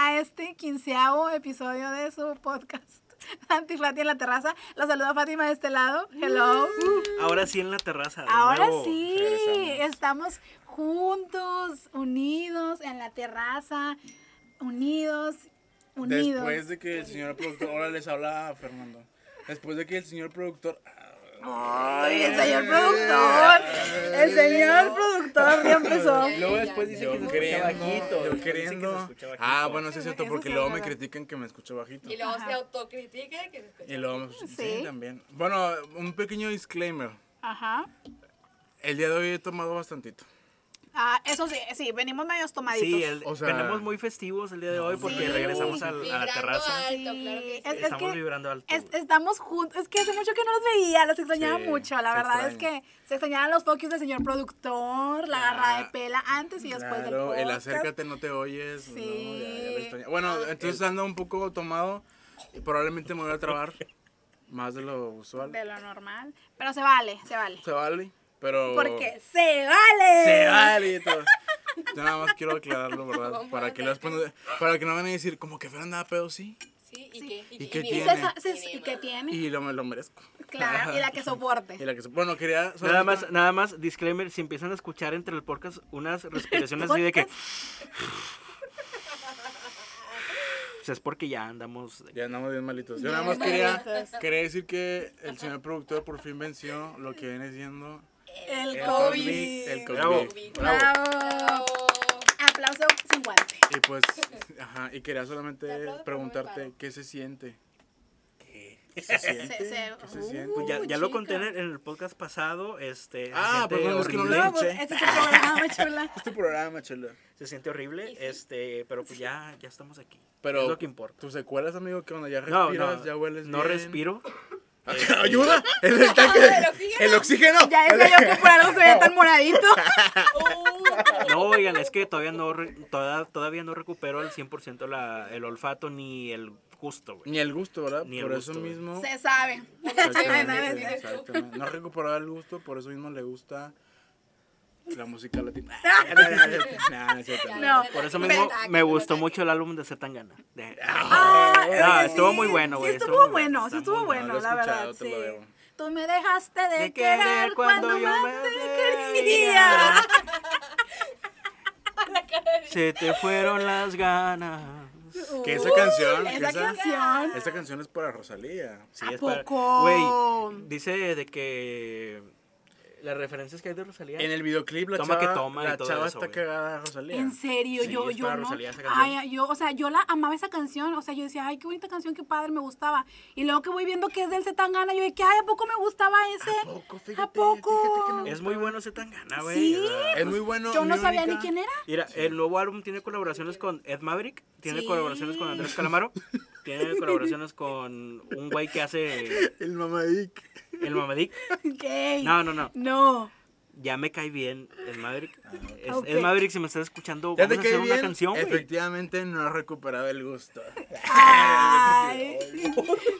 a este quinceavo episodio de su podcast. Antifati en la terraza. Los saluda Fátima de este lado. Hello. Ahora sí en la terraza. de Ahora nuevo. sí, regresamos. estamos juntos, unidos en la terraza, unidos, unidos. Después de que el señor productor, ahora les habla Fernando. Después de que el señor productor, Ay, el señor productor, el señor productor ya empezó. Luego después dice yo que se escucha bajito. yo después dice que se queriendo. Ah, bueno, sí es cierto, porque luego me critican que me escucho bajito. Y luego se autocritica y que se escucha. Y luego, me- sí, Sí. también. Bueno, un pequeño disclaimer. Ajá. El día de hoy he tomado bastantito. Ah, eso sí, sí, venimos medios tomaditos. Sí, el- O sea- venimos muy festivos el día de hoy porque Sí. regresamos al- a, la terraza. alto, Sí, claro que sí. es- Estamos que vibrando alto. Es- estamos juntos. Es que hace mucho que no los veía, los extrañaba Sí, mucho. La verdad es que se extrañaban los focus del señor productor, la agarrada de pela antes y después del Claro, podcast. el acércate, no te oyes. Sí. ¿no? Ya- ya lo extraña. Bueno, entonces ando un poco tomado y probablemente me voy a trabar más de lo usual. De lo normal. Pero se vale, se vale. Se vale, pero... Porque se vale. Se vale y todo. Yo nada más quiero aclararlo, ¿verdad? ¿Cómo Para que, ponga- para que no van a decir, como que Fernanda pedo, sí. Sí, ¿y qué? ¿Y qué tiene? ¿y qué tiene? Y lo, me lo merezco. Claro, y la que soporte. Y la que, bueno, quería... Nada más, nada más, disclaimer, si empiezan a escuchar entre el podcast unas respiraciones así de que... Pues es porque ya andamos... Ya andamos bien malitos. Yo Bien nada más quería, quería decir que el señor productor por fin venció lo que viene siendo El el COVID. COVID. El COVID. Bravo. Bravo. Bravo. Aplauso sin guante. Y pues, ajá, y quería solamente pero no preguntarte qué se siente. ¿Qué se siente? Se- se- ¿Qué se Uh, siente? Pues ya, ya lo conté en el, podcast pasado, este... Ah, siente perdón, es que no lo. No, pues, escuché. este es tu programa, chula. Este programa, chela. Se siente horrible, sí. este, pero pues ya, ya estamos aquí. Pero es lo que importa. tus secuelas, amigo, que cuando ya No, respiras, no, ya hueles no bien. respiro. ¡Ayuda! El, el tanque, el oxígeno. el oxígeno. Ya decía yo que por algo se ve tan moradito. No, oigan, es que todavía no, re- toda- todavía no recupero al 100% la, el olfato ni el gusto, güey. Ni el gusto, ¿verdad? Ni el por gusto, eso mismo. Se sabe. Exactamente, exactamente. No ha recuperado el gusto, por eso mismo le gusta la música latina. No es cierto, No. Por eso mismo me gustó mucho el álbum de Zetangana. De- Ah, Ah, oye, estuvo muy bueno, güey, Sí, estuvo bueno, sí estuvo bueno. No la verdad, sí. Tú me dejaste de, De querer, querer cuando, cuando yo más me te quería. Se te fueron las ganas. Que esa canción, que Esa esa, canción. esta canción es para Rosalía. Sí, ¿A es para- poco? Güey, dice de que las referencias que hay de Rosalía. En el videoclip la Toma chava, que toma y la todo chava eso, está güey. cagada a Rosalía. En serio, Sí, yo, yo no. Ay, yo, o sea, yo la amaba esa canción. O sea, yo decía, ay, qué bonita canción, qué padre, me gustaba. Y luego que voy viendo que es del Zetangana, yo dije, ay, ¿a poco me gustaba ese? ¿A poco? Fíjate, ¿A poco? fíjate que me Es muy bueno Zetangana, güey. Sí. Es muy bueno. Yo no sabía ni quién era. Mira, el nuevo álbum tiene colaboraciones con Ed Maverick, tiene Sí. colaboraciones con Andrés Calamaro, tiene colaboraciones con un güey que hace El mamadic. el Mamadic. No, no, no. No. Ya me cae bien Ed Maverick. Es, Ok. Ed Maverick, si me estás escuchando, Ya vamos te a cae hacer bien. una canción, güey. Efectivamente no ha recuperado el gusto. Ay.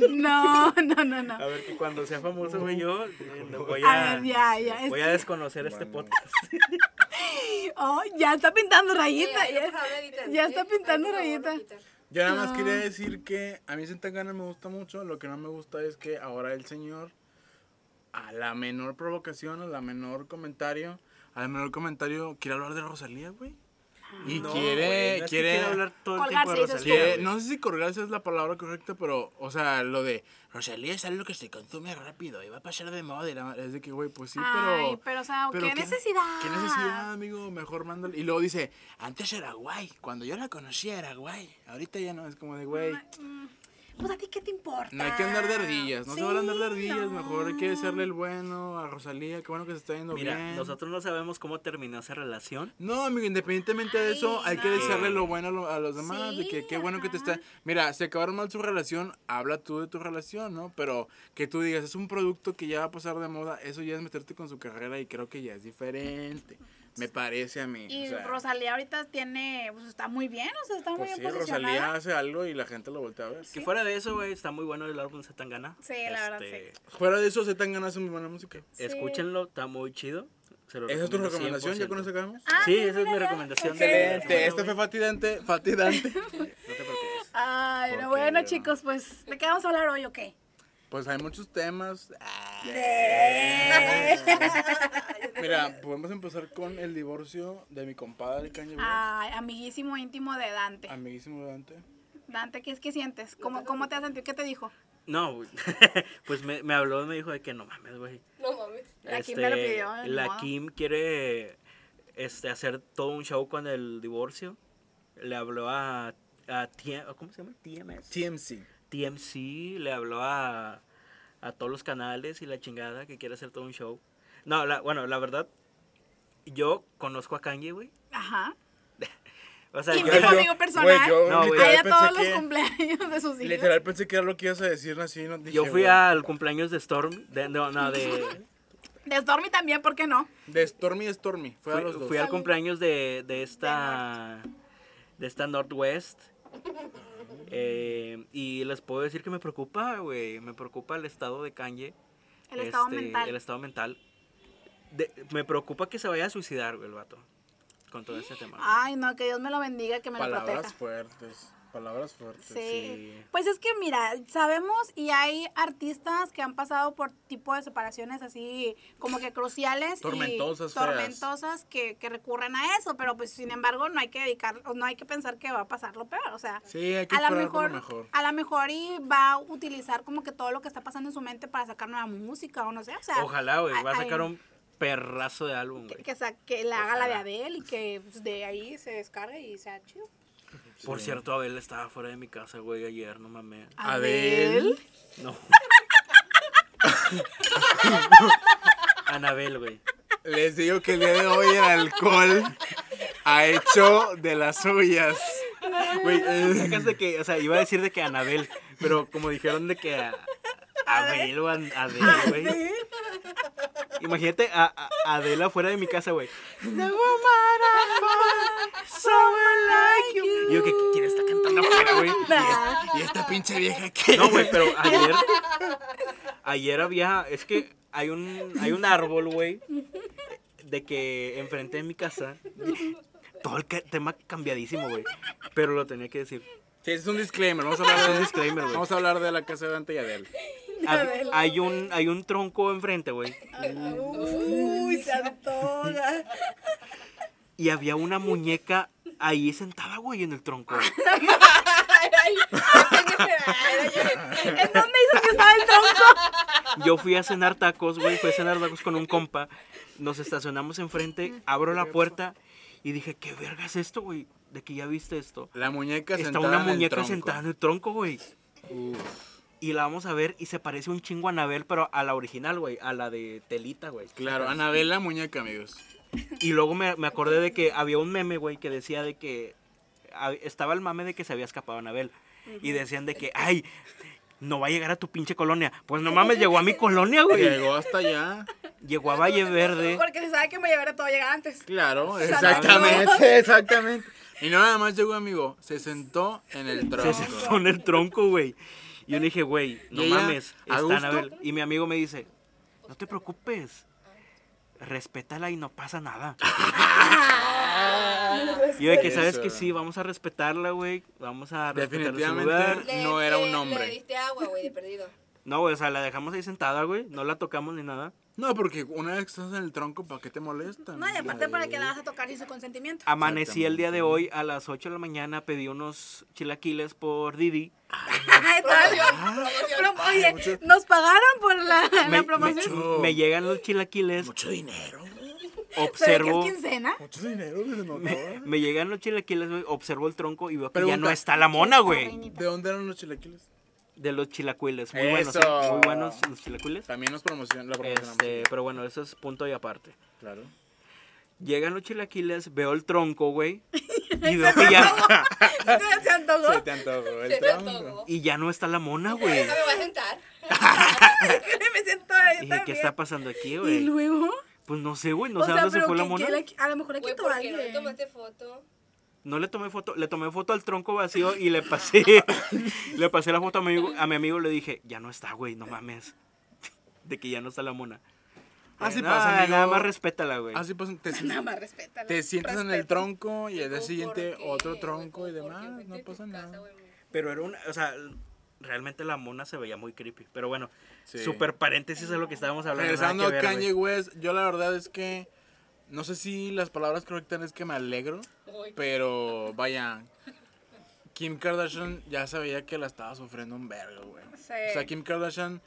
No, no, no, no. A ver, que cuando sea famoso, güey, yo eh, no voy A a, ver, ya, ya. es- voy a desconocer este podcast. Oh, ya está pintando Sí, rayita. lo Ya, ¿sí? está pintando favor, rayita. Yo nada más quería decir que a mí Santangana me gusta mucho. Lo que no me gusta es que ahora el señor, a la menor provocación, a la menor comentario, a la menor comentario, quiere hablar de Rosalía, güey. Y No, quiere, güey, no es que quiere, hablar todo el tiempo de. Rosalía, no sé si colgarse es la palabra correcta, pero, o sea, lo de Rosalía es algo que se consume rápido y va a pasar de moda. Y la, es de que, güey, pues sí, pero. Ay, pero, o sea, pero ¿qué necesidad? ¿Qué necesidad, amigo? Mejor mándale. Y luego dice, antes era guay. Cuando yo la conocía era guay. Ahorita ya no, es como de, güey. Pues a ti qué te importa. No hay que andar de ardillas, no se van a andar de ardillas, no. mejor hay que desearle el bueno a Rosalía, qué bueno que se está yendo Mira, bien. nosotros no sabemos cómo terminó esa relación. No, amigo, independientemente de eso, Ay, hay que desearle lo bueno a, lo- a los demás, de que qué bueno que te está... Mira, si acabaron mal su relación, habla tú de tu relación, ¿no? Pero que tú digas, es un producto que ya va a pasar de moda, eso ya es meterte con su carrera y creo que ya es diferente, me parece a mí. Y o sea, Rosalía ahorita tiene, pues está muy bien, o sea, está muy pues sí, bien posicionada. Rosalía hace algo y la gente lo voltea a ver. Que fuera de eso, güey, está muy bueno el álbum Zetangana. Sí, la verdad, Este, Fuera de eso, se tan ganas muy buena música. Sí. Escúchenlo, está muy chido. ¿Esa es tu recomendación? ¿Ya 100%. con eso acabamos? Ah, sí, sí, esa es mi ya. recomendación. Ok. de- Excelente. Este fue Fatidante. Fatidante. No te preocupes. Ay, no, bueno, chicos, pues, ¿de qué vamos a hablar hoy o qué? Pues hay muchos temas. Mira, podemos empezar con el divorcio de mi compadre Kanye West. Ay, amiguísimo íntimo de Dante. Amiguísimo Dante. Dante, ¿qué, qué sientes? ¿Cómo, ¿Cómo te has sentido? ¿Qué te dijo? No, güey. pues me, me habló y me dijo de que no mames, güey. No mames. La Kim me lo pidió, Este, La modo. Kim quiere este, hacer todo un show con el divorcio. Le habló a, a T- ¿cómo se llama? TMS. TMC. TMC, le habló a, a todos los canales y la chingada que quiere hacer todo un show. No, la, bueno, la verdad, yo conozco a Kanye, güey. Ajá. O sea, Y yo, mi yo- amigo personal. Güey, yo No, literal a todos pensé los que... cumpleaños de sus hijos. Literal pensé que era lo que ibas a decir así. No, dije, yo fui güey. al cumpleaños de Storm, de, no, no, de, De Stormy también, ¿por qué no? De Stormy a Stormy. Fue a fui, los dos. fui al cumpleaños de, de esta, de esta Northwest. Eh, y les puedo decir que me preocupa, güey, me preocupa el estado de Kanye. El estado este, mental. El estado mental. De- me preocupa que se vaya a suicidar, güey, el vato. Con todo este tema. Ay, no, que Dios me lo bendiga, que me lo Palabras proteja. fuertes. Palabras fuertes. Sí. sí. Pues es que mira, sabemos y hay artistas que han pasado por tipo de separaciones así como que cruciales Tormentosas, y tormentosas que, que recurren a eso, pero pues sin embargo no hay que dedicar, no hay que pensar que va a pasar lo peor, o sea, Sí, hay que a lo mejor, a lo mejor y va a utilizar como que todo lo que está pasando en su mente para sacar nueva música o no sé, o sea, Ojalá, güey, va a sacar un perrazo de álbum, que, güey. que, que le haga la de. Adele y que pues, de ahí se descargue y sea chido. Por cierto, Abel estaba fuera de mi casa, güey, ayer, no mames. Adele. No. Anabel, güey. Les digo que el día de hoy el alcohol ha hecho de las suyas. Güey, sacas de que, o sea, iba a decir de que Anabel, pero como dijeron de que a- Abel o Adel, güey. Imagínate a, a Adela fuera de mi casa, güey. The woman I find, someone like you. Y yo, ¿qué, ¿quién está cantando afuera, güey? Y esta pinche vieja que. No, güey, pero ayer. Ayer había. Es que hay un, hay un árbol, güey. De que enfrente de mi casa. Todo el tema cambiadísimo, güey. Pero lo tenía que decir. Sí, es un disclaimer. Vamos a hablar de un disclaimer, güey. Vamos a hablar de la casa de Dante y Adele. Hab- Hay un, hay un tronco enfrente, güey. Uy, se antoja. Y había una muñeca ahí sentada, güey, en el tronco. ¿En dónde dices que estaba el tronco? Yo fui a cenar tacos, güey. Fui a cenar tacos con un compa. Nos estacionamos enfrente. Abro la puerta. Y dije, ¿qué verga es esto, güey? De que ya viste esto. La muñeca Está sentada una en el muñeca tronco. sentada en el tronco, güey. Y la vamos a ver y se parece un chingo a Anabel, pero a la original, güey. A la de Telita, güey. Claro, Anabel la muñeca, amigos. Y luego me, me acordé de que había un meme, güey, que decía de que... a- Estaba el mame de que se había escapado Anabel. Y decían de que, ay, no va a llegar a tu pinche colonia. Pues no mames, llegó a mi colonia, güey. Llegó hasta allá. Llegó a Valle Verde. Porque se sabe que me llevará todo llega antes. Claro, exactamente, exactamente. Y no nada más llegó, amigo. Se sentó en el Se tronco. sentó en el tronco, güey. Y yo le dije, güey, no ¿Y ella, mames, a está gusto? Anabel. Y mi amigo me dice, no te preocupes, respétala y no pasa nada. y yo de que, ¿sabes Eso. que Sí, vamos a respetarla, güey. Vamos a respetar su Definitivamente. lugar. Le- No era un hombre. Le diste agua, güey, de perdido. No, güey, o sea, la dejamos ahí sentada, güey. No la tocamos ni nada. No, porque una vez que estás en el tronco, ¿para qué te molestan? No, y aparte para que la vas a tocar sin su consentimiento. Amanecí el día de hoy a las 8 de la mañana, pedí unos chilaquiles por Didi. Ay, tal. Pero, oye, nos pagaron por la, la Me, promoción. me- me llegan los chilaquiles, Mucho dinero. ¿Se ve observo... es quincena? Mucho dinero. Me, me llegan los chilaquiles, güey, observo el tronco y veo que ya Pregunta. no está la mona, güey. ¿De dónde eran los chilaquiles? De los chilaquiles. Muy buenos, ¿eh? Eso. Muy buenos los chilaquiles. También nos promocion la promocionamos. Este, pero bueno, eso es punto y aparte. Claro. Llegan los chilaquiles, veo el tronco, güey. Y veo que ya, ¿Se- ¿Se antojó? Se te antojó el Se me tronco. antojó. y ya no está la mona, güey. No me voy a sentar. me siento ahí Dije, ¿qué también. está pasando aquí, Y güey? luego, Pues no sé, güey, no o sé sea, dónde se fue la mona. que le- a lo mejor le Güey, quitó ¿por a qué no le alguien. tomaste foto? No le tomé foto, le tomé foto al tronco vacío y le pasé, le pasé la foto a mi amigo, a mi amigo le dije, ya no está, güey, no mames. De que ya no está la mona. Así No, pasa, amigo. Nada más respétala, güey. Así pasa, te, Nada más respétalo. te sientas en el tronco y al día ¿Cómo siguiente qué, otro tronco y demás, no pasa nada. Pero era una, o sea, realmente la mona se veía muy creepy. Pero bueno, Sí. super paréntesis es lo que estábamos hablando. Regresando a Kanye güey. West, yo la verdad es que no sé si las palabras correctas es que me alegro. Pero vaya, Kim Kardashian ya sabía que la estaba sufriendo un vergo, güey. Sí. O sea, Kim Kardashian,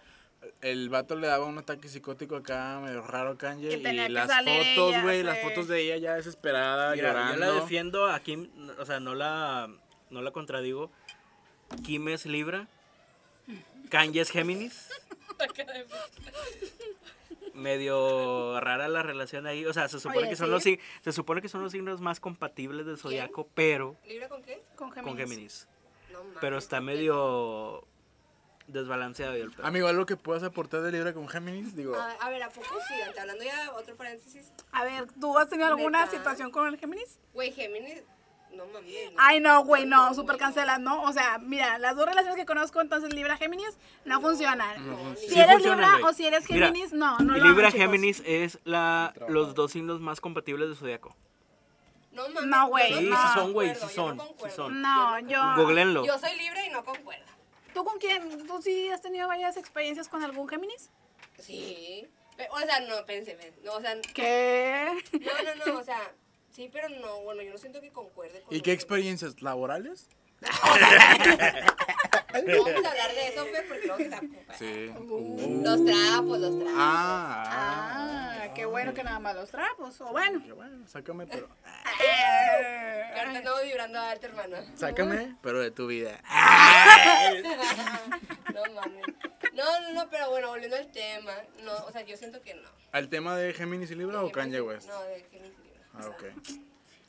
el vato le daba un ataque psicótico acá, medio raro Kanye, Y las fotos, güey, las fotos de ella ya desesperada, Mira, llorando. yo la defiendo a Kim, o sea, no la, no la contradigo. Kim es Libra, Kanye es Géminis. Medio rara la relación ahí, o sea, se supone Oye, que son sí. los se supone que son los signos más compatibles del zodiaco, pero ¿Libra con qué? Con Géminis. con Géminis. No. Pero está medio desbalanceado y el pedo. Amigo, ¿algo que puedas aportar de Libra con Géminis? Digo, A, a ver, ¿a poco sí? Hablando ya, otro paréntesis. A ver, ¿tú has tenido alguna ¿Neta? situación con el Géminis? Güey, Géminis, no mames. no. Ay, no, güey, no, güey, súper cancelas, ¿no? O sea, mira, las dos relaciones que conozco, entonces Libra Géminis, no funcionan. No, Si Sí eres funciona, Libra o si eres Mira, Géminis, no, no lo Libra hagan. Géminis es la, los dos signos más compatibles del zodiaco. No mames. No, güey, Sí, no. sí son, güey, yo sí no son, sí concuerdo. son. No, yo... Googleenlo. Yo soy libre y no concuerdo. ¿Tú con quién? ¿Tú sí has tenido varias experiencias con algún Géminis? Sí. O sea, no, pensé, no, o sea, no, ¿Qué? no, no, o sea, sí, pero no, bueno, yo no siento que concuerde con ¿y qué que- experiencias laborales? No vamos a hablar de eso, Fe, porque luego se. Sí. Los trapos, los trapos. Ah, ah. Ah, qué bueno que nada más los trapos, o bueno. Qué bueno, sácame, pero. Ahorita estamos vibrando alto, hermano. Sácame, pero de tu vida. No mames. No, no, no, pero bueno, volviendo al tema, no, o sea, yo siento que no. ¿Al tema de Géminis y Libra o Kanye West? No, de Géminis y Libra. Ah, ok.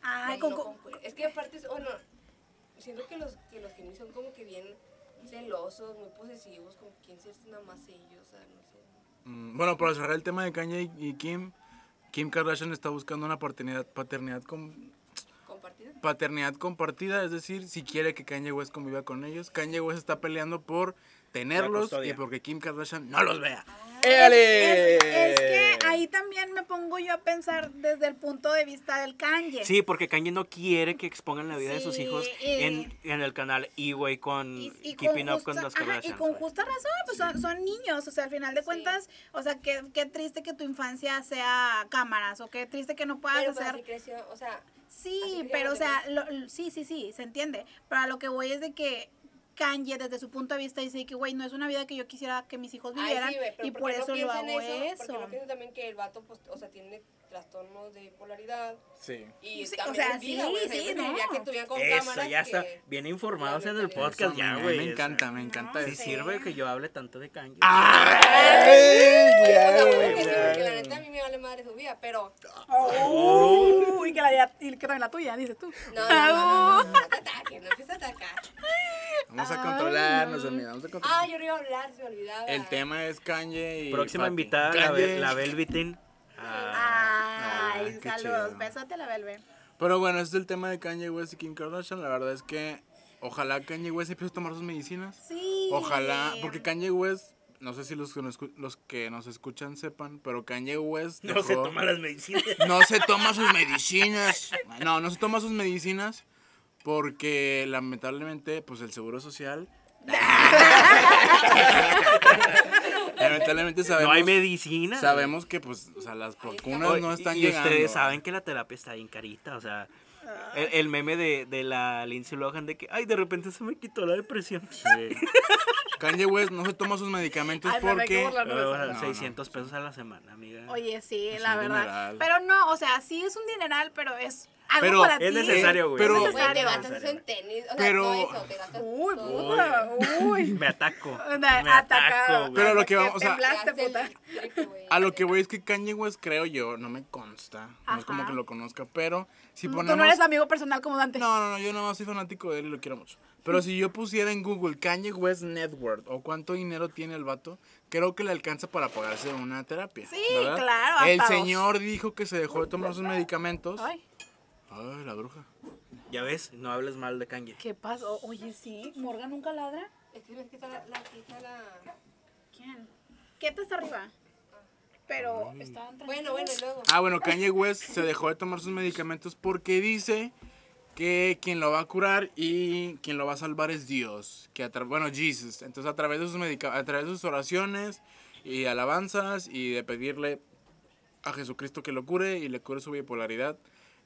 Ay, No, con, no con-. Es que aparte, es- bueno, siento que los, que los Géminis son como que bien celosos, muy posesivos, como que quieren ser nada más ellos, o sea, no sé. Mm, Bueno, para cerrar el tema de Kanye y y Kim, Kim Kardashian está buscando una paternidad, paternidad, com- ¿Compartido? paternidad compartida, es decir, si quiere que Kanye West conviva con ellos. Kanye West está peleando por tenerlos y porque Kim Kardashian no los vea. Es, ¡Éale! es que ahí también me pongo yo a pensar desde el punto de vista del Kanye. Sí, porque Kanye no quiere que expongan la vida de sus hijos y- en, en el canal y güey con Y, y Keeping con Up con las ajá, y con justa razón, pues son, son niños, o sea, al final de cuentas, o sea, qué, qué triste que tu infancia sea cámaras, o qué triste que no puedas Pero pues hacer... así creció, o sea, Sí, pero o sea, lo- lo- sí, sí, sí, se entiende. Pero a lo que voy es de que Kanye desde su punto de vista dice que, güey, no es una vida que yo quisiera que mis hijos ay, vivieran sí, güey, pero y ¿por no eso lo hago eso. Porque no piensa también que el vato, pues, o sea, tiene trastornos de polaridad Sí. y Sí, o sea, vida, sí, no. que tuvieran con Eso, cámaras ya está. Bien informados en el podcast Eso, ya, me- güey. Me encanta, me encanta No, Sí eso. sí. sirve que yo hable tanto de Kanye. Pues, porque la neta a mí me vale madre su vida, pero Oh, y que, la, y que también la tuya, dices tú. no, no, no, no, no, no, no te ataques, no empieces a atacar. Vamos a controlarnos, amiga. Vamos a Ah, controlar. yo no iba a hablar, se me olvidaba. El tema es Kanye y. Próxima Fati. invitada, la, Kanye. Ah, Ay, Ah, saludos, a la Belve. Pero bueno, ese es el tema de Kanye West y Kim Kardashian. La verdad es que ojalá Kanye West empiece a tomar sus medicinas. Sí. Ojalá, porque Kanye West, no sé si los que nos, los que nos escuchan sepan, pero Kanye West no se toma las medicinas. no se toma sus medicinas. No, no se toma sus medicinas porque lamentablemente, pues el seguro social. lamentablemente sabemos. no hay medicina. Sabemos que, pues, o sea, las vacunas no están y llegando. ustedes saben que la terapia está bien carita, o sea, el, el meme de, de la Lindsay Lohan de que, ay, de repente se me quitó la depresión. Sí. Kanye West no se toma sus medicamentos Ay, me porque. Pero, no, bueno, no. 600 pesos a la semana, amiga. Oye, sí, Es la verdad. dineral. Pero no, o sea, sí es un dineral, pero es algo Pero para es necesario, güey. Pero- Güey, te gastas en tenis, o sea, Pero- no eso, te gastas Uy, todo. puta, uy. Me ataco. Me atacado. ataco, güey. Pero lo que vamos- o sea, puta. A lo que voy es que Kanye West, creo yo, no me consta. No es como que lo conozca, pero si Tú ponemos. no eres amigo personal como Dante. No, no, no, yo nada más soy fanático de él y lo quiero mucho. Pero si yo pusiera en Google Kanye West Net Worth o cuánto dinero tiene el vato, creo que le alcanza para pagarse una terapia. Sí, ¿verdad? claro, El dos. señor dijo que se dejó de tomar sus medicamentos. Ay, Ay, la bruja. Ya ves, no hables mal de Kanye. ¿qué pasó? Oye, sí, Morgan nunca ladra. Es que ves que está la, la, está la... ¿Quién? ¿Qué te está arriba? Pero estaban Bueno, bueno, y luego. Ah, bueno, Kanye West se dejó de tomar sus medicamentos porque dice que quien lo va a curar y quien lo va a salvar es Dios. Que a tra- bueno, Jesus. Entonces, a través de sus medica a través de sus oraciones y alabanzas y de pedirle a Jesucristo que lo cure y le cure su bipolaridad,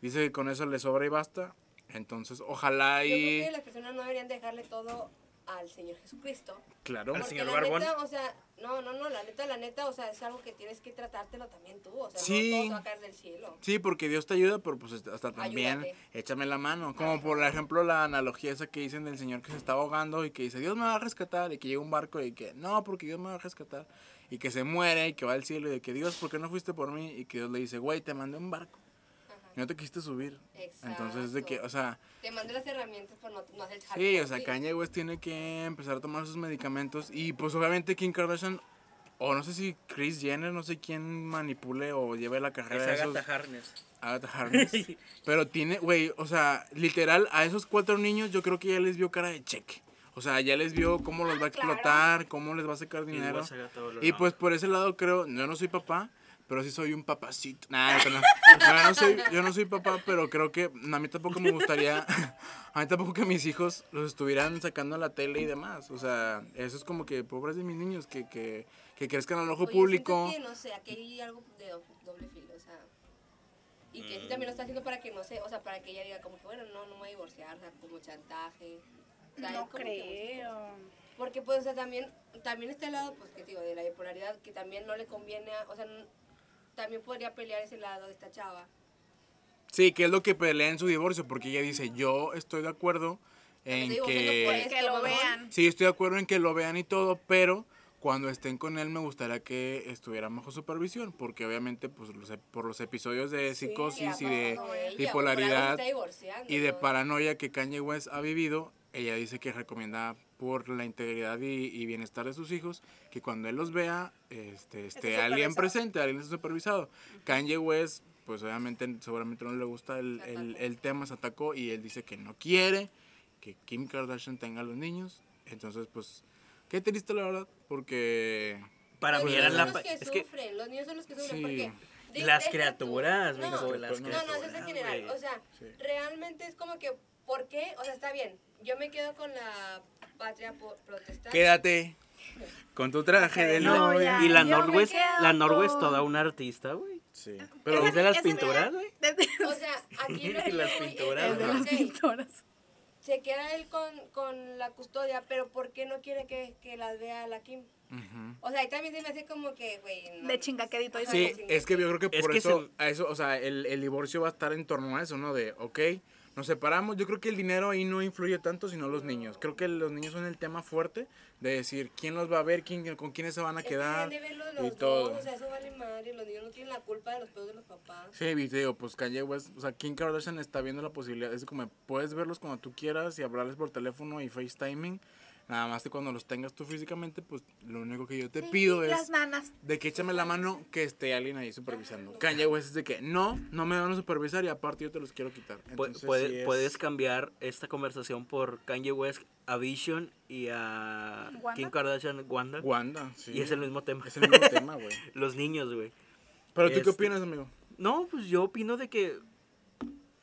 dice que con eso le sobra y basta. Entonces, ojalá Yo creo y que las personas no deberían dejarle todo al Señor Jesucristo. claro. Al señor la Barbón. neta, o sea, no, no, no, la neta, la neta, o sea, es algo que tienes que tratártelo también tú. O sea, Sí. no todo te va a caer del cielo. Sí, porque Dios te ayuda, pero pues hasta también Ayúdate. échame la mano. Como por ejemplo la analogía esa que dicen del señor que se está ahogando y que dice, Dios me va a rescatar, y que llega un barco y que, no, porque Dios me va a rescatar, y que se muere y que va al cielo y de que, Dios, ¿por qué no fuiste por mí? Y que Dios le dice, güey, te mandé un barco. Y no te quisiste subir. Exacto. Entonces es de que, o sea, Te mando las herramientas por no, no hacer jale sí, o sea. Kanye West tiene que empezar a tomar sus medicamentos y pues obviamente Kim Kardashian, o no sé si Chris Jenner, no sé quién manipule o lleve la carrera Es de esos... Agatha Harkness. Agatha Harkness. Pero tiene, güey, o sea, literal, a esos cuatro niños yo creo que ya les vio cara de cheque. O sea, ya les vio cómo los va a explotar, cómo les va a sacar dinero. Y pues por ese lado creo, yo no soy papá, pero sí soy un papacito. Nah, no, no. No, no soy, yo no soy papá, pero creo que a mí tampoco me gustaría, a mí tampoco que mis hijos los estuvieran sacando a la tele y demás. O sea, eso es como que pobres de mis niños, que, que, que crezcan al ojo Oye, público. que, no sé, aquí hay algo de do- doble filo, o sea. Y que sí también lo está haciendo para que no sé, o sea, para que ella diga como que bueno, no, no me voy a divorciar, o sea, como chantaje. O sea, hay No creo. Porque pues, o sea, también, también está el lado, pues, que digo, de la bipolaridad, que también no le conviene, a- o sea, también podría pelear ese lado de esta chava. Sí, que es lo que pelea en su divorcio, porque ella dice, yo estoy de acuerdo en digo, que... esto, Que lo vean. Sí, estoy de acuerdo en que lo vean y todo, pero cuando estén con él me gustaría que estuvieran bajo supervisión, porque obviamente pues los por los episodios de Sí, psicosis y de bipolaridad y de ¿no? paranoia que Kanye West ha vivido, ella dice que recomienda por la integridad y, y bienestar de sus hijos que cuando él los vea este, esté alguien presente, alguien esté supervisado. Kanye West, pues obviamente seguramente no le gusta el, el, el tema, se atacó y él dice que no quiere que Kim Kardashian tenga a los niños. Entonces, pues, qué triste la verdad, porque... Para Los mí niños eran la... los que Es que sufren, los niños son los que sufren Sí. porque... Las criaturas, no, no, no, eso es en general, o sea, Sí. realmente es como que, ¿por qué? O sea, está bien, yo me quedo con la patria protestante. Quédate con tu traje de No, novia. Y la Norwest, la Norwest con- toda una artista, güey. Sí. Pero Pero es de las pinturas, güey. O sea, aquí lo que Las pinturas, de las ok, pintoras. se queda él con, con la custodia, pero ¿por qué no quiere que, que las vea la Kim? O sea, ahí también se me hace como que, güey, no. De chingaquedito. Sí, de es que yo creo que Es por que eso, se- a eso, o sea, el, el divorcio va a estar en torno a eso, ¿no? De, ok, nos separamos. Yo creo que el dinero ahí no influye tanto, sino los niños. Creo que los niños son el tema fuerte de decir quién los va a ver, quién, con quiénes se van a Es quedar y todo. o sea, eso vale madre, los niños no tienen la culpa de los pedos de los papás. Sí, video, pues Kanye West, o sea, Kim Kardashian está viendo la posibilidad, es como puedes verlos cuando tú quieras y hablarles por teléfono y FaceTiming. Nada más que cuando los tengas tú físicamente, pues lo único que yo te Sí, pido Las es nanas. de que échame la mano que esté alguien ahí supervisando. Kanye West es de que no, no me van a supervisar y aparte yo te los quiero quitar. Entonces, puede- sí es- Puedes cambiar esta conversación por Kanye West a Vision y a ¿Wanda? Kim Kardashian Wanda. Wanda, sí. Y es el mismo tema. Es el mismo tema, güey. Los niños, güey. Pero tú qué Este- opinas, amigo? No, pues yo opino de que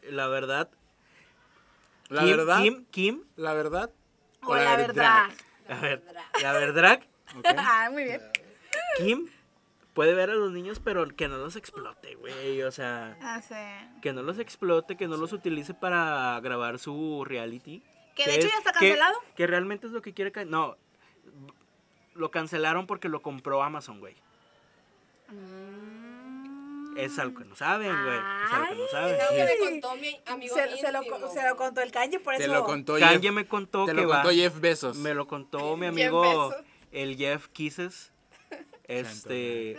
la verdad. La Kim, verdad, Kim, Kim, la verdad O la verdad. a ver, la verdad, Ok. Ah, muy bien. Kim puede ver a los niños, pero que no los explote, güey. O sea, Ah, sí. que no los explote, que no los utilice para grabar su reality. Que de hecho es- ya está que- cancelado. Que, realmente es lo que quiere. ca- No, lo cancelaron porque lo compró Amazon, güey. Es algo que no saben, güey. Es algo que no saben. Es algo que me contó mi amigo Se, se lo, íntimo. se lo contó el Kanye, por Te eso. lo contó Kanye Jeff. me contó Te que lo va. contó Jeff Bezos. Me lo contó mi amigo, el Jeff Kisses. Este,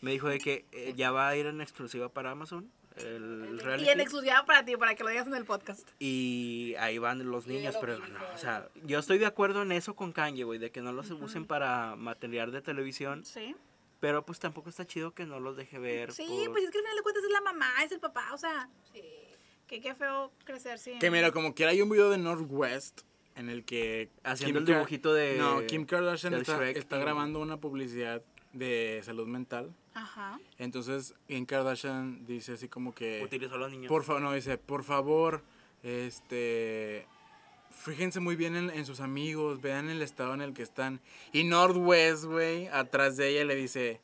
me dijo de que eh, ya va a ir en exclusiva para Amazon. El reality. Y en exclusiva para ti, para que lo digas en el podcast. Y ahí van los Yo niños, pero no, o sea, yo estoy de acuerdo en eso con Kanye, güey, de que no los usen para material de televisión, Sí. Pero pues tampoco está chido que no los deje ver. Sí, por- pues es que al final de cuentas es la mamá, es el papá, o sea, Sí. que qué feo crecer sin... Que mira, como quiera hay un video de Northwest en el que Haciendo el dibujito de- No, Kim Kardashian está, Shrek. está grabando una publicidad de salud mental Ajá. Entonces, Kim Kardashian dice así como que... Utilizó a los niños. Por favor, no, dice, por favor, este... Fíjense muy bien en, en sus amigos, vean el estado en el que están. Y Northwest, güey, atrás de ella le dice,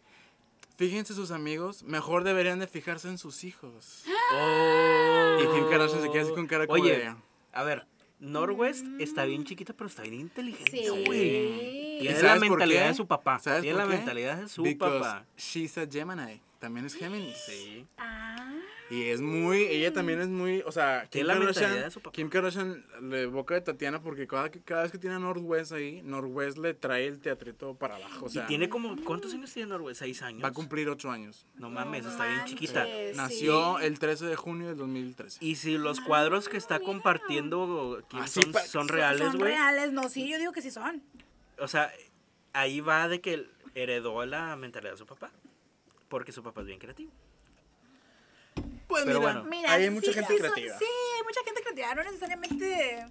fíjense sus amigos, mejor deberían de fijarse en sus hijos. Oh. Y Kim Kardashian se queda así con cara como Oye, de- a ver, Northwest está bien chiquita, pero está bien inteligente, Sí. güey. ¿Y Tiene la mentalidad de su papá. ¿Sabes Tiene la qué? mentalidad de su Because papá. she's a Gemini, también es Géminis. Sí. Ah. Y es muy, ella también es muy, o sea, Kim Tiene la mentalidad Kardashian, de su papá. Kim Kardashian le boca de Tatiana porque cada, que- cada vez que tiene a Northwest ahí, Northwest le trae el teatrito para abajo, o sea, y tiene como, ¿cuántos años tiene Northwest? ¿Seis años? va a cumplir ocho años. No mames, No está bien chiquita. Eh, Nació sí. el 13 de junio del 2013. Y si los cuadros que está compartiendo Kim Ah, sí, son, son reales, Son güey. reales, no, sí, yo digo que sí son. O sea, ahí va de que heredó la mentalidad de su papá. Porque su papá es bien creativo. Pues Pero mira, bueno. Mira, hay sí, mucha gente sí creativa. sí, hay mucha gente creativa, no necesariamente...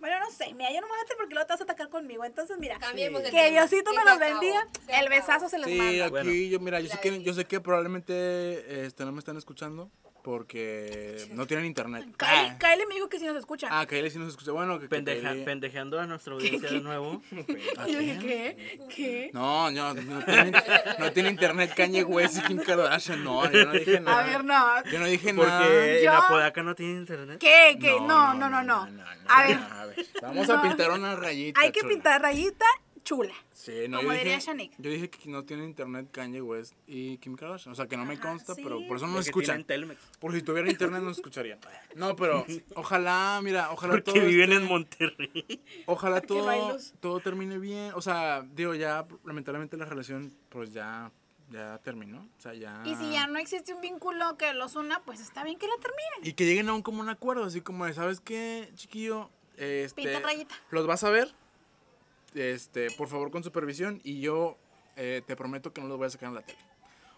Bueno, no sé, mira, yo no me voy a porque luego te vas a atacar conmigo. Entonces, mira, Cambiemos que. Diosito Sí, me los bendiga, se el besazo se les Sí, manda. aquí Bueno. yo, mira, yo sé, que, yo sé que probablemente este, no me están escuchando porque no tienen internet. Kylie, Ah, Kylie me dijo que sí nos escucha. ah, Kylie sí nos escucha. Bueno, que, que Pendeja- Kylie- pendejeando a nuestra audiencia de nuevo. Y yo dije, ¿qué? ¿Qué? No, no, no tiene, no tiene internet Kanye West y Kim Kardashian. No, yo no dije nada. A ver, no. Yo no dije nada. Porque en Yo- Apodaca no tiene internet. ¿Qué? ¿Qué? No, no, no, no. A ver, a ver, Vamos a pintar una rayita. hay que chula. pintar rayita chula. Sí, no, como yo diría dije, Shanique. yo dije que no tiene internet Kanye West y Kim Kardashian. O sea, que no me consta, sí. pero por eso no nos escuchan. Por si tuviera internet nos escucharían. No, pero ojalá, mira, ojalá Porque todo viven en Monterrey. Ojalá todo, todo termine bien. O sea, digo, ya lamentablemente la relación pues ya, ya terminó. O sea, ya... Y si ya no existe un vínculo que los una, pues está bien que la terminen. Y que lleguen a un común acuerdo, así como de, ¿sabes qué, chiquillo? Este, Pinta rayita. Los vas a ver, este, por favor con supervisión y yo eh, te prometo que no los voy a sacar en la tele.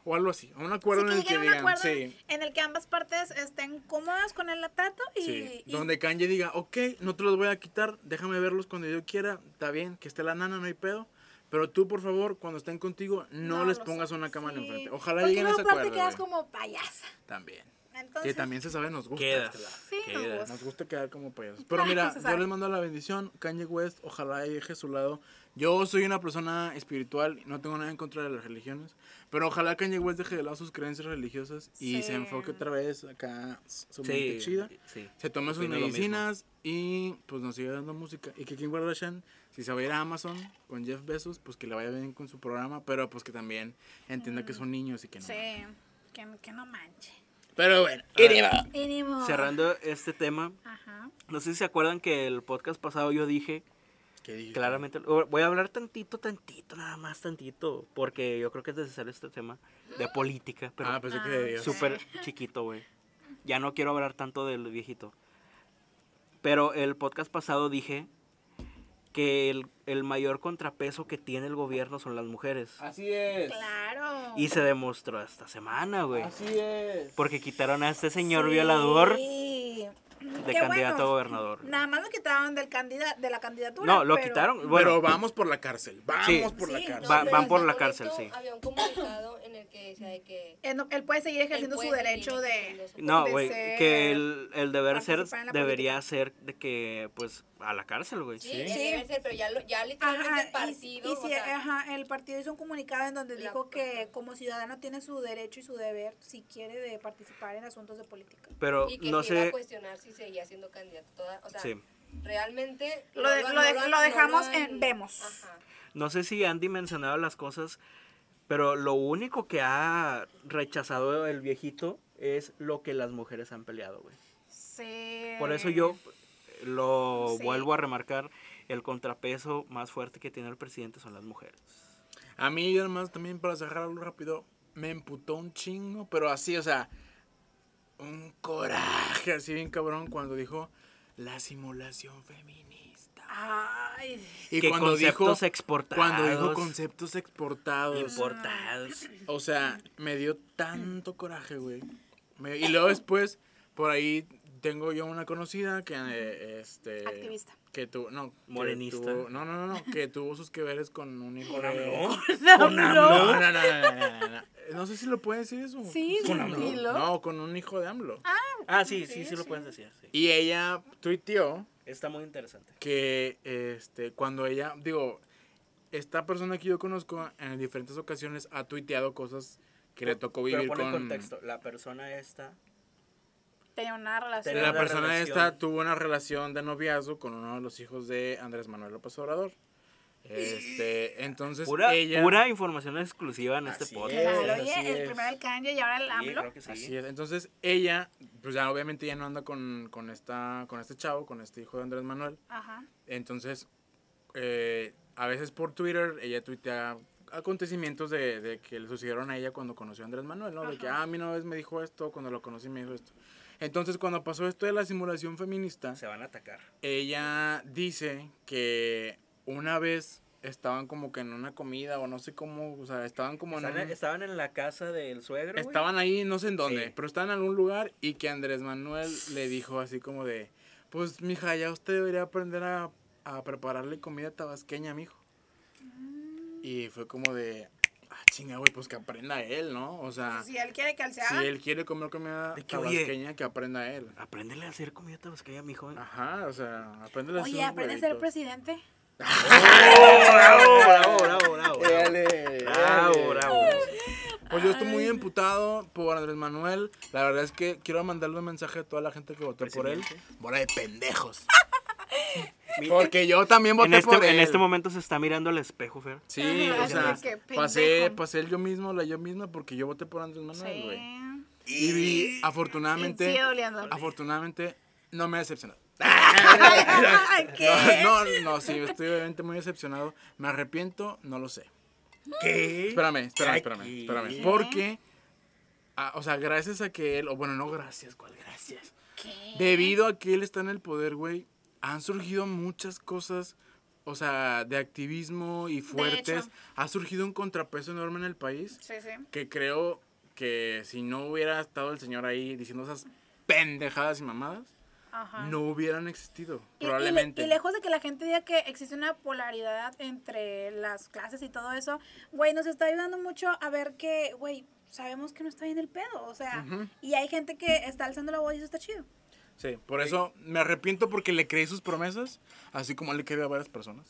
O algo así, un acuerdo en el que un digan, sí, en el que ambas partes estén cómodas con el trato y, sí, y- donde Kanye diga, ok, no te los voy a quitar, déjame verlos cuando yo quiera, está bien, que esté la nana, no hay pedo. Pero tú, por favor, cuando estén contigo, no, les pongas una cámara enfrente. Ojalá Porque lleguen a ese acuerdo. quedas güey. como payasa. También. Entonces, Que también se sabe, nos gusta. Lado. Sí, nos Quedas. gusta. Nos gusta quedar como payasos. Pero mira, se yo les mando la bendición. Kanye West, ojalá deje su lado. Yo soy una persona espiritual, no tengo nada en contra de las religiones. Pero ojalá Kanye West deje de lado sus creencias religiosas y Sí. se enfoque otra vez acá su Sí, mente chida. sí. Se tome sus medicinas y pues nos siga dando música. Y que Kim Kardashian, si se va a ir a Amazon con Jeff Bezos, pues que le vaya bien con su programa. Pero pues que también entienda que son niños y que no. Sí, que, que no manche. Pero bueno, A ver, iría. Y ni modo. Cerrando este tema, Ajá. no sé si se acuerdan que el podcast pasado yo dije ¿Qué dije? claramente, voy a hablar tantito, tantito, nada más tantito, porque yo creo que es necesario este tema de política, pero Ah, de Dios. súper chiquito, güey. Ya no quiero hablar tanto del viejito. Pero el podcast pasado dije que el, el mayor contrapeso que tiene el gobierno son las mujeres. Así es. Claro. Y se demostró esta semana, güey. Así es. Porque quitaron a este señor Sí. violador de candidato a gobernador. Nada más lo quitaron del candida de la candidatura. No, lo pero- quitaron. Bueno, pero vamos por la cárcel. Vamos Sí. por la Sí, cárcel. Va- van por la cárcel, sí. Había un comunicado que decía de que Él, no- él puede seguir ejerciendo él su puede derecho de... su- No, de güey, ser- que el, el deber ser debería ser de que, pues, a la cárcel, güey. Sí, Sí. él Sí. debe ser, pero ya, lo- ya literalmente Ajá, el y- partido. y, o si- sea, ajá, el partido hizo un comunicado en donde La- dijo que como ciudadano tiene su derecho y su deber si quiere de participar en asuntos de política. Pero y que no se iba a sé, cuestionar si seguía siendo candidato. Toda, o sea, sí. realmente. Lo, de- lo, de- lo no dejamos han- en vemos. Ajá. No sé si han dimensionado las cosas, pero lo único que ha rechazado el viejito es lo que las mujeres han peleado, güey. Sí. Por eso yo lo Sí. vuelvo a remarcar, el contrapeso más fuerte que tiene el presidente son las mujeres. A mí, además, también para cerrarlo rápido, me emputó un chingo, pero así, o sea, un coraje así bien cabrón cuando dijo la simulación feminista. Ay, Y que cuando conceptos dijo, exportados, cuando dijo conceptos exportados, importados. o sea, me dio tanto coraje, güey. Me- y luego después, por ahí tengo yo una conocida que, eh, este... activista. que tuvo, no, que Morenista. tuvo- no, no, no, no, que tuvo sus que veres con un hijo de... AMLO? No, no, no, no, no, no, no, no. No sé si lo pueden decir eso. Sí, Con sí, AMLO. No, con un hijo de AMLO. Ah, sí, sí, sí, lo puedes decir. sí. Y ella tuiteó Está muy interesante. que este cuando ella, digo, esta persona que yo conozco en diferentes ocasiones ha tuiteado cosas que le tocó vivir Pero con... contexto. La persona esta. Tenía una relación. Tenía La una persona relación. esta tuvo una relación de noviazgo con uno de los hijos de Andrés Manuel López Obrador. Este, entonces Pura, ella... pura información exclusiva en este Así podcast. Claro, Así oye, el es. primero el Kanye y ahora el Sí, AMLO. creo que sí. Así es. Entonces ella, pues ya obviamente ya no anda con, con, esta, con este chavo, con este hijo de Andrés Manuel. Ajá. Entonces, eh, a veces por Twitter ella tuitea acontecimientos de, de que le sucedieron a ella cuando conoció a Andrés Manuel, ¿no? De que, ah, a mí una vez me dijo esto, cuando lo conocí me dijo esto. Entonces, cuando pasó esto de la simulación feminista, Se van a atacar. ella dice que una vez estaban como que en una comida o no sé cómo, o sea, estaban como en Estaban, un- estaban en la casa del suegro. Estaban ahí, no sé en dónde, Sí. pero estaban en algún lugar y que Andrés Manuel le dijo así como de, pues mija, ya usted debería aprender a, a prepararle comida tabasqueña, mijo. Y fue como de, ah, chinga, güey, pues que aprenda él, ¿no? O sea, Si él quiere se si él quiere comer comida oye, tabasqueña, que aprenda él. Apréndele a hacer comida tabasqueña, mijo. Ajá, o sea, aprende a hacer Oye, aprende a ser presidente. Bravo, bravo, bravo, bravo. Dale, Bravo, bravo. Pues yo estoy muy emputado por Andrés Manuel. La verdad es que quiero mandarle un mensaje a toda la gente que votó por él. Bola de pendejos. Porque yo también voté este, por él. en este momento se está mirando al espejo, Fer. Sí, o sea, pasé, pasé el yo mismo, la yo misma, porque yo voté por Andrés Manuel, güey. Sí. Y vi, afortunadamente, afortunadamente, no me ha decepcionado. ¿Qué? No, no, no, sí, estoy obviamente muy decepcionado. Me arrepiento, no lo sé. ¿Qué? Espérame, espérame, espérame, espérame. Porque, ah, o sea, gracias a que él, o bueno, no gracias, ¿cuál gracias? Debido a que él está en el poder, güey, han surgido muchas cosas, o sea, de activismo y fuertes. Ha surgido un contrapeso enorme en el país Sí, sí. que creo que si no hubiera estado el señor ahí diciendo esas pendejadas y mamadas, Ajá. no hubieran existido, Y- y le- probablemente. Y, lejos de que la gente diga que existe una polaridad entre las clases y todo eso, güey, nos está ayudando mucho a ver que, güey, sabemos que no está bien el pedo, o sea, y hay gente que está alzando la voz y eso está chido. Sí, por eso me arrepiento porque le creí sus promesas, así como le creí a varias personas.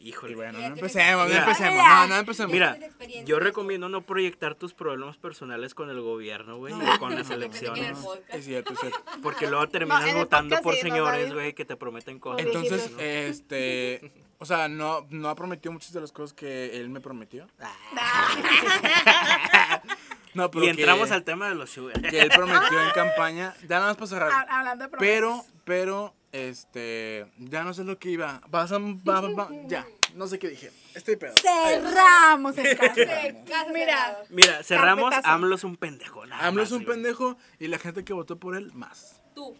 Híjole. Y bueno, no empecemos, no empecemos, Mira. no, no empecemos. Mira, yo recomiendo no proyectar tus problemas personales con el gobierno, güey, No. o con las elecciones. Es cierto, es cierto. Porque luego terminas votando por sí, señores, güey, que te prometen cosas. Entonces, ¿no? este, o sea, no, no ha prometido muchas de las cosas que él me prometió. No, pero y entramos que, al tema de los sugar. que él prometió en campaña. Ya nada más para cerrar. Ha- Hablando de Pero, promesas. pero, este, ya no sé lo que iba. Vas a, va- va- va- ya, no sé qué dije. Estoy pedo. Cerramos el caso. Mira. Mira, cerramos, Carpetazo. AMLO es un pendejo. AMLO es un pendejo y la gente que votó por él, más. Tú.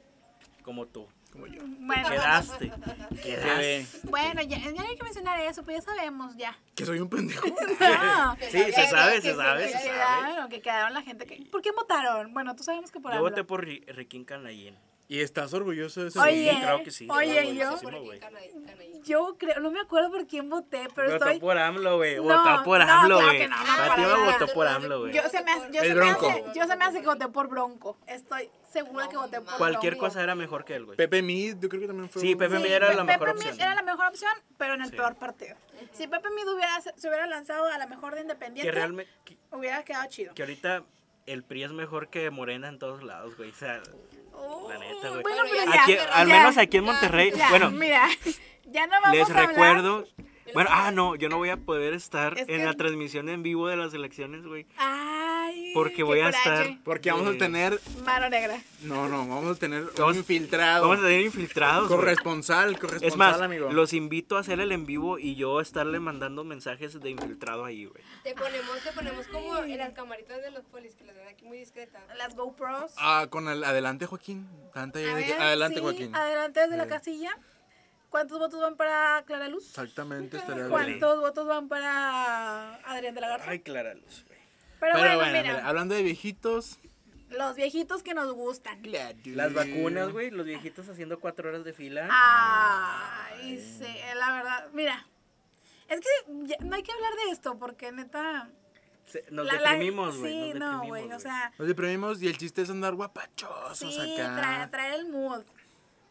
Como tú. Como yo. bueno, Quedaste. Quedaste. Quedé. bueno, ya, ya no hay que mencionar eso, pues ya sabemos, ya. Que soy un pendejo. No. Sí, se sabe, se se sabe, Que se sabe. quedaron, que quedaron la gente que... ¿Por qué votaron? Bueno, tú sabemos que por Yo AMLO. voté por Ri- Riquín Canallín. ¿Y estás orgulloso de eso? Oye, Sí, creo que sí. oye, Estoy yo-. Yo creo, no me acuerdo por quién voté, pero Votó estoy... por AMLO, güey. No, Votó por no, AMLO, claro güey. votó por AMLO, güey. Yo se me hace, yo El se me hace, yo se me hace que voté por Bronco. Estoy segura No que voté por Cualquier cosa era mejor que él, güey. Pepe Mid, yo creo que también fue Sí, un- Pepe Sí, Mid era la mejor Pepe Mid opción. era la mejor opción, pero en el Sí. peor partido. Si Pepe Mid hubiera, se hubiera lanzado a la mejor de Independiente, Que realmente. Que, hubiera quedado chido. que ahorita el PRI es mejor que Morena en todos lados, güey. O sea, Oh, la neta, güey. Bueno, Bueno, pero ya, ya, aquí, pero al ya, menos aquí en Monterrey. ya, bueno, mira, ya no vamos les a recuerdo. Bueno, ah, no, yo no voy a poder estar Es en que- la transmisión en vivo de las elecciones, güey. Ay, Porque voy a coraje. estar. Porque vamos a tener, Mano negra. no, no, vamos a tener Vamos- un infiltrado. Vamos a tener infiltrados. Corresponsal, corresponsal, Es más, amigo. los invito a hacer el en vivo y yo estarle mandando mensajes de infiltrado ahí, güey. Te ponemos, te ponemos como en las camaritas de los polis, que las ven aquí muy discretas. Las GoPros. Ah, con el adelante, Joaquín. Ver, adelante, sí, Joaquín. Adelante desde la Eh. casilla. ¿Cuántos votos van para Clara Luz? Exactamente, estaría bien. ¿Cuántos votos van para Adrián de la Garza? Ay, Clara Luz. Pero, Pero bueno, bueno, mira. mira, hablando de viejitos, Los viejitos que nos gustan. Las vacunas, güey, los viejitos haciendo cuatro horas de fila. Ay, sí, la verdad, mira. Es que ya- no hay que hablar de esto porque neta. Se- nos la- la- deprimimos, güey. Sí, nos no, deprimimos, güey. O sea, Nos deprimimos y el chiste es andar guapachosos sí, acá. trae, trae el mood.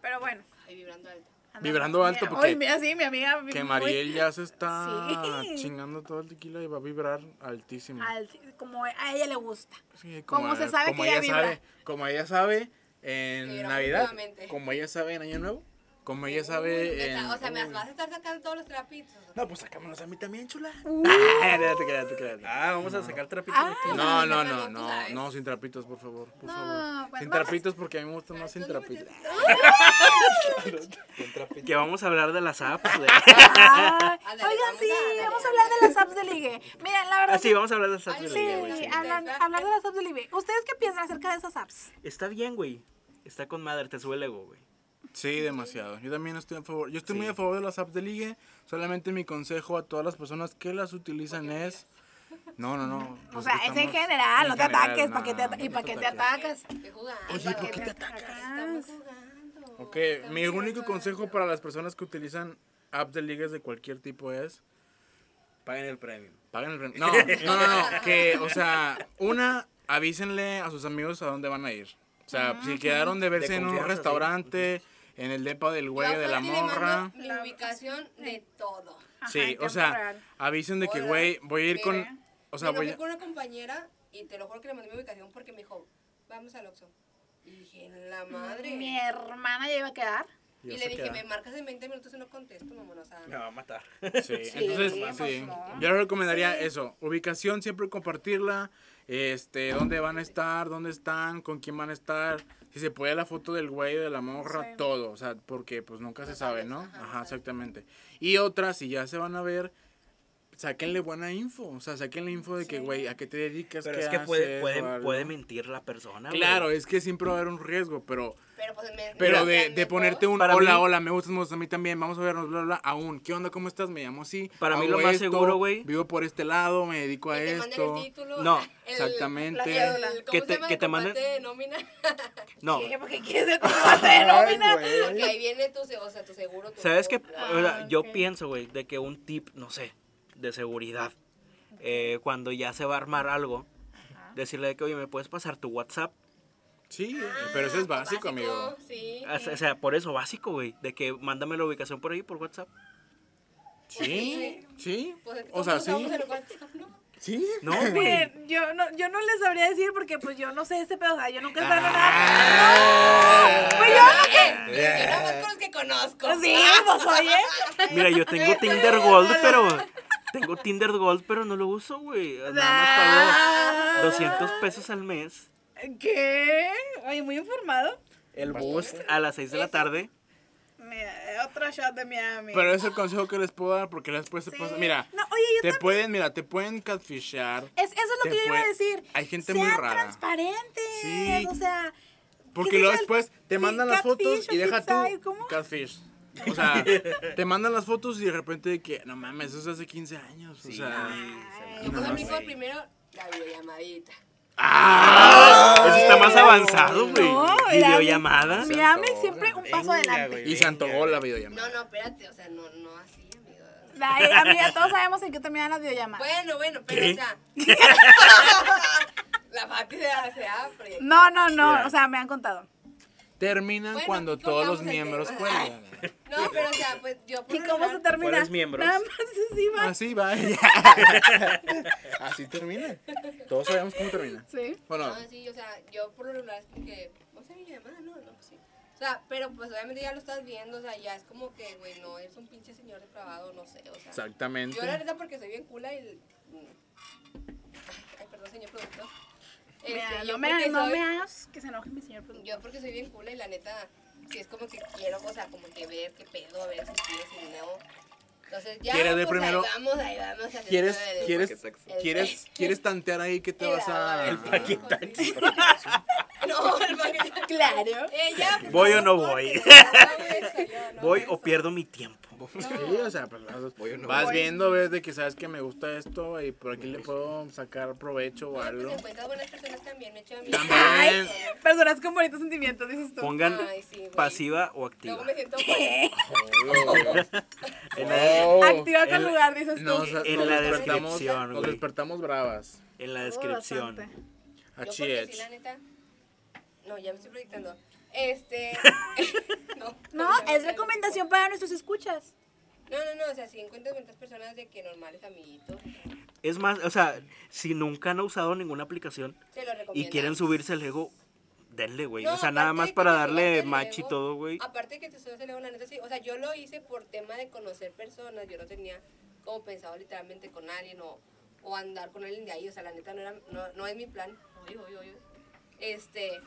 Pero bueno. Ay, vibrando alto. Vibrando alto mira, porque- Uy, mira, sí, mi amiga. Que muy Mariel ya se está Sí. chingando todo el tequila y va a vibrar altísimo. al- como a ella le gusta. Sí, como se sabe que ella vibra. sabe, como ella sabe en Navidad, como ella sabe en Año Nuevo, como ella sabe en... O sea, me vas a estar sacando todos los trapitos. No, pues sacámonos a mí también, chula. Uh. Ah, no no. Ah, vamos a sacar trapitos Ah. aquí. No, no, no, no, no, sabes. no, sin trapitos, por favor, por No, favor. pues sin vamos. trapitos porque a mí me gusta más sin Tú no trapitos. Que vamos a hablar de las apps, güey. Ay, Ándale, oigan, sí, vamos a hablar de las apps de ligue. Mira, la verdad. Ah, sí, vamos a hablar de las apps de Sí, ligue, sí. hablan- hablar de las apps de ligue. ¿Ustedes qué piensan acerca de esas apps? Está bien, güey. Está con madre, te sube el ego, güey. Sí, demasiado. Yo también estoy a favor. Yo estoy Sí. muy a favor de las apps de ligue. Solamente mi consejo a todas las personas que las utilizan es... No, no, no. O sea, es en general, en no te general, ataques, ¿para qué te, no, y para te qué te atacas? Oye, ¿Para ¿por qué qué te te atacas? Estamos jugando. Ok, Estamos mi único consejo para las personas que utilizan apps de ligas de cualquier tipo es Paguen el premio. paguen el rem- No, no, no, no, que, o sea, una, avísenle a sus amigos a dónde van a ir. O sea, si quedaron de verse en un sí. En el depa del güey de la morra. Mi ubicación de todo. Ajá, Sí, o sea, real. avisen de que, güey, voy a ir con, mire. o sea, me voy a, con una compañera y te lo juro que le mandé mi ubicación porque me dijo, vamos al Oxxo. Y dije, la madre. Mi hermana ya iba a quedar. Y le dije, que- me marcas en 20 minutos y no contesto, mamón. O sea, Me va a matar. Sí, entonces, pues sí. no. Yo le recomendaría eso. Ubicación, siempre compartirla. Este, dónde van a estar, dónde están, con quién van a estar. Si se puede la foto del güey, de la morra, Sí. todo. O sea, porque pues nunca se sabe, ¿no? ajá, exactamente. Y otra, si ya se van a ver, sáquenle buena info. O sea, sáquenle info de que, güey, ¿a qué te dedicas? Pero ¿Qué es que puede, haces? puede, puede mentir la persona, güey. Claro, es que siempre va a haber un riesgo, pero... pero pues me. Pero me de, de ponerte todo. un Para hola, mí- hola, me gustas, me gustas a mí también, vamos a vernos, bla, bla, bla, aún. ¿Qué onda, cómo estás? Me llamo así. Para mí lo más seguro, güey. Vivo por este lado, me dedico a Que te manden esto. el título. No, el- exactamente. la Que- cédula. ¿Cómo que se te- llama que el te manden- comprobante de nómina? No, ¿Qué? ¿Por qué quieres el comprobante de nómina? Porque ahí viene tu, se- o sea, tu seguro. Tu ¿sabes qué? sea, yo pienso, güey, de que un tip, no sé, de seguridad, eh, cuando ya se va a armar algo, decirle de que, oye, ¿me puedes pasar tu WhatsApp? Sí, pero eso es básico, amigo. Sí. O sea, o sea, por eso, básico, güey, de que mándame la ubicación por ahí, por WhatsApp. Sí, sí. Pues, O sea, sí. WhatsApp, ¿no? Sí. No, güey. Yo no, yo no les sabría decir porque pues yo no sé este pedo, o sea, yo nunca he estado en Ah. nada. Pues yo no que... Yo nada más con los que conozco. Sí, pues oye. Mira, yo tengo Tinder Gold, pero... Tengo Tinder Gold, pero no lo uso, güey. Nada más pago 200 pesos al mes. ¿Qué? Oye, muy informado. El boost a las 6 de la tarde. Mira, otro shot de Miami. Pero es el consejo que les puedo dar porque después se Sí. pasa. Mira, No, oye, yo te también- pueden, mira, te pueden catfishar. Es, eso es lo te que yo iba a decir. hay gente Sean muy rara. transparentes. Sí. O sea. Porque ¿qué luego después te sí, mandan las fotos o y deja tú. ¿Cómo? Catfish. O sea, te mandan las fotos y de repente de que, no mames, eso es hace 15 años. O Sí. sea. Ay, No, güey. primero la videollamadita. ¡Ah! Eso está más avanzado, güey. No, Videollamada. Miami siempre un paso Venga, adelante. Y se antojó la videollamada. No, no, espérate, o sea, no, no así. Ay, amiga, todos sabemos en qué terminan las videollamadas. Bueno, bueno, pero ¿Qué? o sea. la parte se abre. No, no, no. O sea, me han contado. Terminan Bueno, cuando todos los miembros cuelgan. No, pero o sea, pues yo por ¿Y cómo se termina? ¿Cuáles miembros? Nada más así va. Así va. Así termina. Todos sabemos cómo termina. Sí. Bueno, No, sí, o sea, yo por lo regular es como que, no sé, mi llamada, no, no, pues sí. O sea, pero pues obviamente ya lo estás viendo, o sea, ya es como que, güey, no, eres un pinche señor depravado, no sé, o sea. exactamente. Yo la neta porque soy bien cula y... Ay, perdón, señor productor. Mira, Este, no yo me, no me hagas que se enoje mi señor productor. Yo porque soy bien cool y la neta, sí es como que quiero, o sea, como que ver qué pedo, a ver si sí, si no. Entonces ya, ¿Quieres ver pues primero- ahí vamos, ahí vamos. haciendo ¿Quieres, el- quieres, el- quieres, quieres tantear ahí que te el- vas a... el paquetaxi. No, el paquetaxi. Claro. Eh, ya, ¿Voy o no voy? ¿Voy o pierdo mi tiempo? Sí, o sea, pues vas, Pollo no. vas viendo, ves de que sabes que me gusta esto y por aquí le puedo sacar provecho o pues algo. encuentras buenas personas también, me. También. Personas con bonitos sentimientos, dices tú. Pongan Ay, sí, güey. pasiva o activa. Luego me siento En la, Oh, Activa con en- lugar, dices tú. nos, En nos la despertamos, descripción, nos despertamos bravas. en la Oh, descripción. Así porque es. sí, la neta. No, ya me estoy proyectando. Este. no, es recomendación para nuestros escuchas. No, no, no, o sea, si encuentras muchas personas de que normales amiguitos, Es más, o sea, si nunca han usado ninguna aplicación se lo recomiendo. y quieren subirse el ego, denle, güey. No, o sea, nada más para darle subas match y todo, güey. Aparte de que te subes el ego, la neta sí. O sea, yo lo hice por tema de conocer personas. Yo no tenía como pensado literalmente con alguien o, o andar con alguien de ahí. O sea, la neta no, era, no, no es mi plan. Oye, oye, oye. Este,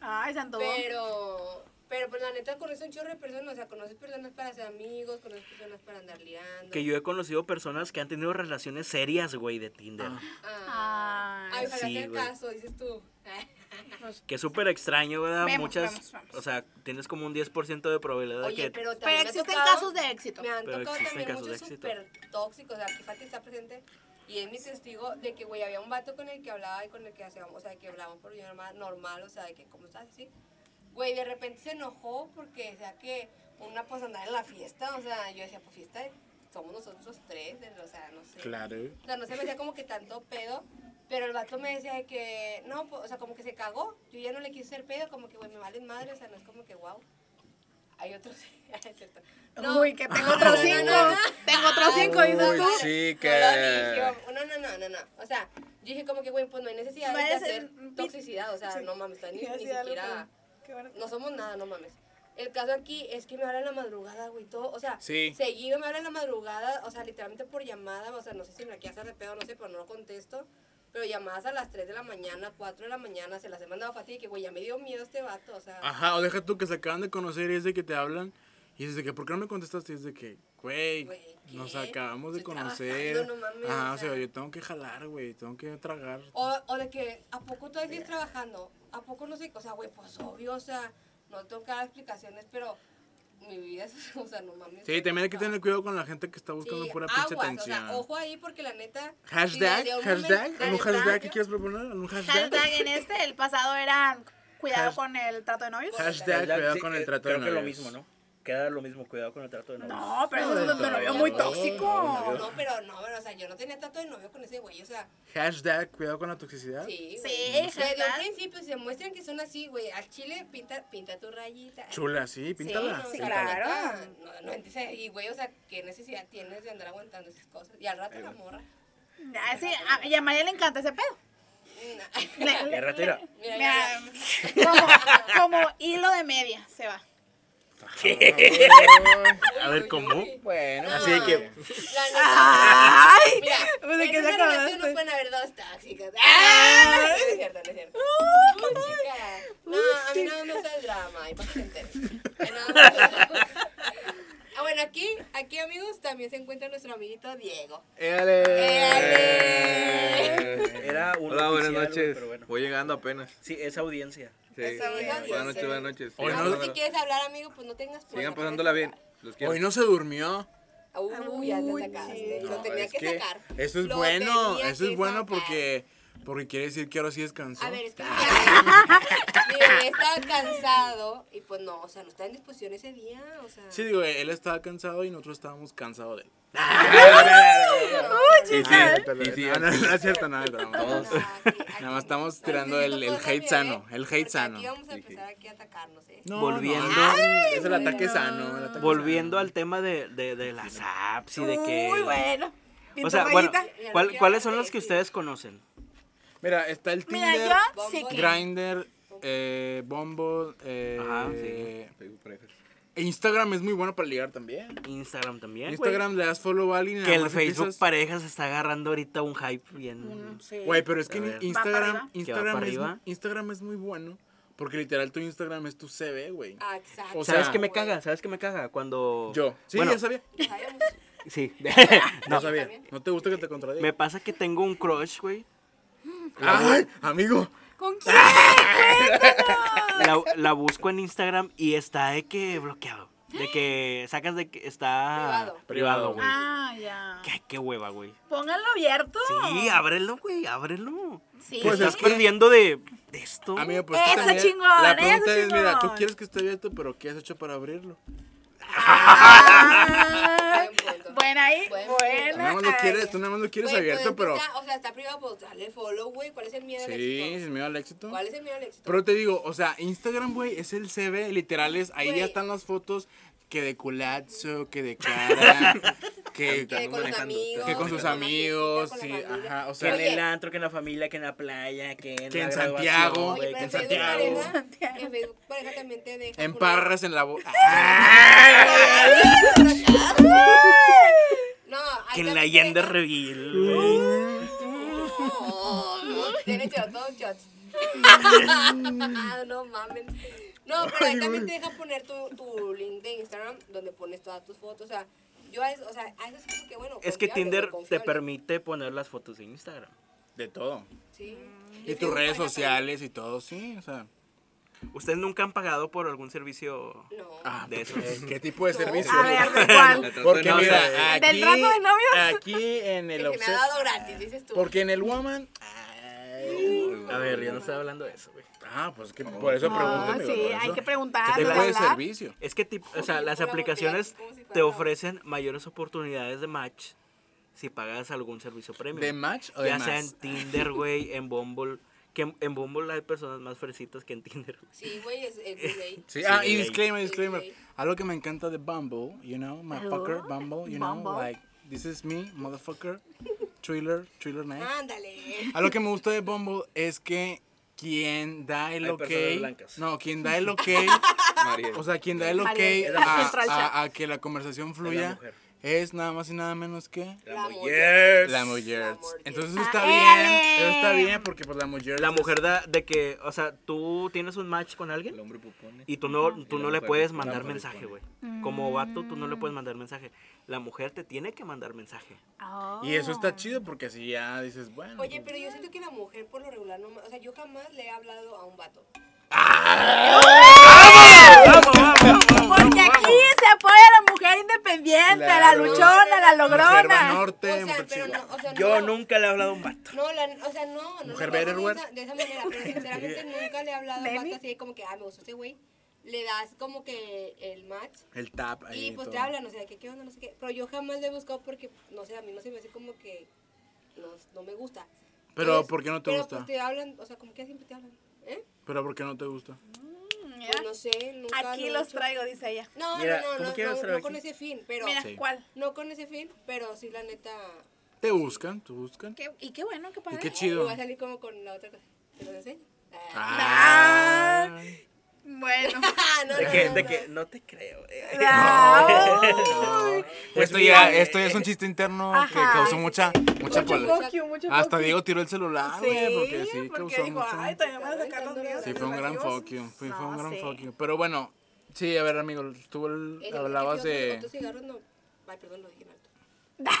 Ay, santo. pero, pero pues la neta conoces un chorro de personas. O sea, conoces personas para ser amigos, conoces personas para andar liando. Que yo he conocido personas que han tenido relaciones serias, güey, de Tinder. Ah, Ay, ojalá sí, sea el güey. caso, dices tú. Que es súper extraño, ¿verdad? Vemos, Muchas, vemos, vemos. o sea, tienes como un 10% de probabilidad de Oye, que... pero Pero existen tocado- casos de éxito. Me han Pero tocado existen también casos de muchos éxito. súper tóxicos. O sea, aquí Fati está presente y es mi testigo de que, güey, había un vato con el que hablaba y con el que hacíamos, o sea, que hablábamos por normal, o sea, de que, ¿cómo estás? Así. Güey, de repente se enojó porque decía que una pues andaba en la fiesta, o sea, yo decía, pues fiesta, somos nosotros tres, o sea, no sé. Claro. O sea, no se me hacía como que tanto pedo, pero el vato me decía de que, no, pues, o sea, como que se cagó. Yo ya no le quise hacer pedo, como que, güey, me valen madre, o sea, no es como que, wow. Hay otros, cierto. Uy, que tengo no, otros no, cinco. no, no. Tengo otros cinco, dices tú. sí, No, que... no, no, no, no, no. O sea, yo dije como que, güey, pues no hay necesidad No de hacer toxicidad, o sea, Sí. no mames, ni, siquiera, no somos nada, no mames. El caso aquí es que me hablan en la madrugada, güey, todo, o sea, Sí. seguido me hablan en la madrugada, o sea, literalmente por llamada, o sea, no sé si me la quiere hacer de pedo, no sé, pero no lo contesto. Pero llamadas a las 3 de la mañana, 4 de la mañana, se las he mandado a que, güey, ya me dio miedo este vato, o sea. Ajá, o deja tú que se acaban de conocer y es de que te hablan. Y es de que, ¿por qué no me contestaste? Y es de que, güey, nos acabamos de Estoy conocer. no mames, Ajá, o sea, yo tengo que jalar, güey, tengo que tragar. O, o de que, ¿a poco todavía sigues trabajando? ¿A poco no sé? O sea, güey, pues obvio, o sea, no tengo que dar explicaciones, pero mi vida es, o sea, no mames. Sí, también hay que tener cuidado con la gente que está buscando Sí, pura pinche atención. O sea, ojo ahí porque la neta. si hashtag, un hashtag, momento- ¿algún hashtag que quieres proponer? ¿Algún hashtag? Hashtag en este, el pasado era cuidado Hash- con el trato de novios. Hashtag, cuidado Sí, con el eh, trato creo de que lo novios. mismo, ¿no? Queda lo mismo, cuidado con el trato de novios. No, pero eso es No, un de novio todo. muy No, tóxico. No, no, pero no, pero, o sea, yo no tenía trato de novio con ese güey, o sea, Hashtag, cuidado con la toxicidad. sí. Sí, güey. Desde un hashtag. principio, se muestran que son así, güey, al chile pinta, pinta tu rayita. Chula, sí, píntala. no, o Sí, sea, claro. No, no y güey, o sea, ¿qué necesidad tienes de andar aguantando esas cosas? Y al rato la morra. Ah, sí, a, y a María le encanta ese pedo. Le- le-. Mira, Mira, mira, como, como hilo de media se va. A ver, ¿cómo? Bueno, No, así de que... ¡Ay! Mira, Pues, ¿de en qué una te relación acordaste? no pueden haber dos tóxicas. ¡Ah! No es cierto, no es cierto. Chica, no, a mí no me gusta el drama, y para que se. Ah, bueno, aquí, aquí amigos, también se encuentra nuestro amiguito Diego. ¡Éale! Eh, Era un Hola, buenas oficial, noches. pero bueno. Voy llegando apenas. Sí, es audiencia. Sí. Esa buena Buenas noche. noches, buenas noches. Hoy Sigan no- No, pasándola- si quieres hablar, amigo, pues no tengas problema. Sigan pasándola bien. Los quiero. Hoy no se durmió. Uy, ya te sacaste. chico. Lo tenía es que, sacar. Eso es Lo bueno, eso es bueno sacar. Porque, quiere decir que ahora sí descansó. A ver, es que mi bebé, estaba cansado y pues no, o sea, no estaba en disposición ese día, o sea. Sí, digo, él estaba cansado y nosotros estábamos cansados de él. Sí, sí. No, no, no es cierto, nada, Nada más estamos tirando el, el hate sano, el hate sano. Aquí vamos a Sí, sí. empezar aquí a atacarnos, ¿eh? No, Volviendo. no, es el ataque no. sano, el ataque Volviendo sano. al tema de, de, de las apps y de que... Muy bueno. O sea, bueno, rayita. ¿cuál- ¿cuáles son los que ustedes conocen? Mira, está el Mira, Tinder, yo sí que. Grindr, eh, Bumble, eh, Ajá, Facebook e Instagram es muy bueno para ligar también. Instagram también, güey. Instagram le das follow a alguien y Que nada el más Facebook empiezas- parejas está agarrando ahorita un hype bien... Sí. Güey, pero es que A ver. Va para Instagram, arriba. Que va Instagram, para es, arriba. Instagram es muy bueno porque literal tu Instagram es tu CV, güey. Ah, exacto. O ¿Sabes sea, qué me caga? ¿Sabes qué me caga? Cuando... Yo. Sí, Bueno, ya sabía. Sí. No sabía. ¿No te gusta que te contradiga? me pasa que tengo un crush, güey. ¡Ay, amigo! ¿Con quién? La, la busco en Instagram y está de que bloqueado. De que sacas de que está Privado. güey. Ah, ya. Qué, qué hueva, güey. Pónganlo abierto. Sí, ábrelo, güey, ábrelo. Sí. Pues Estás es que- perdiendo de, de esto. Amigo, pues Eso, también- chingón, La pregunta eso, es, mira, tú quieres que esté abierto, pero ¿qué has hecho para abrirlo? Ah, Buena ahí, Buen Tú buena. nada más lo quieres, tú nada más lo quieres Güey, pues, abierto, es pero... está- o sea, está privado, pues dale follow, güey. ¿Cuál es el miedo al Sí, éxito? sin miedo al éxito. ¿Cuál es el miedo al éxito? Pero te digo, o sea, Instagram, güey, es el CV, literales, ahí Güey. ya están las fotos que de culazo, que de cara, que, que con los manejando. amigos. que con sus amigos, sí, ajá, o Que sea, en Oye. el antro, que en la familia, que en la playa, que en, Que la en Santiago, que en en Santiago. pareja, en Facebook pareja también te deja en poner- parras en la boca. No, Que en la Allende Reveal. Tiene todos shots. no mames. No, pero ahí también te deja poner tu, tu link de Instagram donde pones todas tus fotos. O sea, yo a eso, o sea, a eso es como que bueno. Es que Tinder te permite poner las fotos en Instagram. De todo. Sí. Y tus redes sociales y todo, sí, o sea. ¿Ustedes nunca han pagado por algún servicio No. Ah, de pues, esos? ¿Qué tipo de No. servicio? A ver, ¿de cuál? Porque de no mira, aquí, ¿Del trato de novios? aquí en el Que me ha dado gratis, dices tú. Porque en el woman. A ver, yo no estoy hablando de eso, güey. Ah, pues que por eso amigo, sí, por hay eso. que preguntar. ¿Qué tipo de servicio? Es que, tipo, o sea, las aplicaciones te ofrecen mayores oportunidades de match si pagas algún servicio premium. ¿De match o de Ya más? sea en Tinder, güey, en Bumble. Que en, en Bumble hay personas más fresitas que en Tinder. güey. Sí, güey, es el delay. Sí, ah, y disclaimer, disclaimer. Algo que me encanta de Bumble, you know, motherfucker, Bumble, you know, Bumble. like, this is me, motherfucker, thriller, thriller night. Ándale. Algo que me gusta de Bumble es que quien da el Hay ok, no, quien da el ok, Mariel. o sea, quien da el ok a, a- a que la conversación fluya mujer. Es nada más y nada menos que La mujer. la mujer. La mujer. Entonces eso está Ah, bien, éale. eso está bien porque pues la mujer La es- mujer da de que, o sea, tú tienes un match con El alguien hombre pupone. y tú no, tú no le puedes mandar mensaje, güey. responde. Como vato, tú no le puedes mandar mensaje. La mujer te tiene que mandar mensaje. Oh. Y eso está chido porque así ya dices, bueno. Oye, pero yo siento que la mujer por lo regular no, o sea, yo jamás le he hablado a un vato. Porque aquí se la mujer independiente, a la Claro. luchona, a la logrona. norte, O sea, mujer pero no, o sea, Yo no, nunca le he hablado a un vato. No, la, o sea, no, no. Mujer Betterware. de esa, de esa manera, pero sinceramente nunca le he hablado a un vato así como que, ah, me gustó ese güey. Le das como que el match El tap ahí. y pues todo. te hablan, o sea, que qué onda, no sé qué. Pero yo jamás le he buscado porque, no sé, a mí no se me hace como que no, no me gusta. Pero, Entonces, ¿por qué no te pero, gusta? Pues te hablan, o sea, como que siempre te hablan. ¿Eh? Pero ¿por qué no te gusta? Mira, Pues no sé, nunca Aquí lo los hecho. traigo, dice ella. No, Mira, no, no, ¿cómo no, no, con ese fin, pero Mira, Sí. ¿cuál? no con ese fin, pero sí la neta Te buscan, te buscan. Qué- y qué bueno, qué padre. qué chido. voy a salir como con la otra cosa. ¿Te lo enseño? Ah. Ah. Bueno. no, De no, que, no, de no. que no te creo. eh. Ay. Esto ya, esto ya es un chiste interno que Ajá. causó mucha, mucha Mucho Hasta fuck you. Diego tiró el celular, güey, porque sí causó dijo, mucho. ay, todavía van a sacar los videos. Sí, fue un gran educativos". fuck you. Fue, fue No, un gran sí. fuck you. Pero bueno, sí, a ver, amigo, tú hablabas ¿qué otros- de. cigarros no. Ay, perdón, lo dije.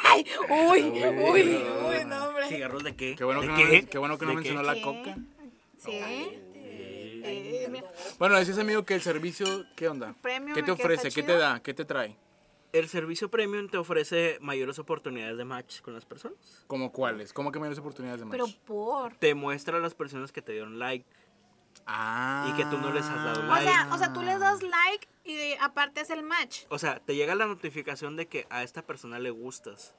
Ay, uy, uy, uy, no, hombre. ¿Cigarros de qué? Qué bueno ¿De que, no, qué? qué bueno que no ¿De mencionó la coca. Sí. Eh, mira. Bueno, decías, amigo, que el servicio, ¿qué onda? Premium, ¿Qué te ¿en qué ofrece? ¿Qué te da? ¿Qué te trae? El servicio premium te ofrece mayores oportunidades de match con las personas. ¿Cómo cuáles? ¿Cómo que mayores oportunidades de match? Pero por. Te muestra a las personas que te dieron like. Ah. Y que tú no les has dado O like. sea, o sea, tú les das like y de- aparte es el match. O sea, te llega la notificación de que a esta persona le gustas.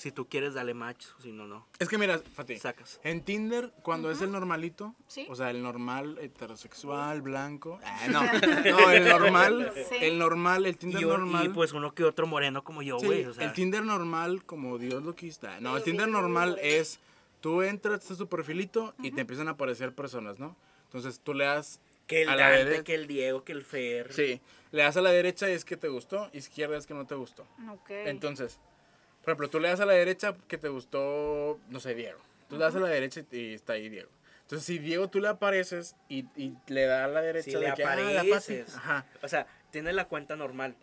Si tú quieres, dale match. Si no, no. Es que mira, Fati, Sacas. en Tinder, cuando es el normalito, Sí. o sea, el normal heterosexual, blanco, ah, no, no, el normal, Sí. el normal, el Tinder Y, normal. y pues uno que otro moreno como yo, Sí, güey. o sea, el Tinder normal, como Dios lo quista. No, el Tinder normal es, tú entras, estás tu perfilito y te empiezan a aparecer personas, ¿no? Entonces tú le das que el a la Dante, derecha. que el Diego, que el Fer. Sí, le das a la derecha y es que te gustó, izquierda es que no te gustó. Ok. Entonces, por ejemplo, tú le das a la derecha que te gustó, no sé, Diego. Tú le das a la derecha y está ahí Diego. Entonces, si Diego tú le apareces y, y le da a la derecha Si le de que, ah, la apareces. Fati, Ajá. O sea, tienes la cuenta normal.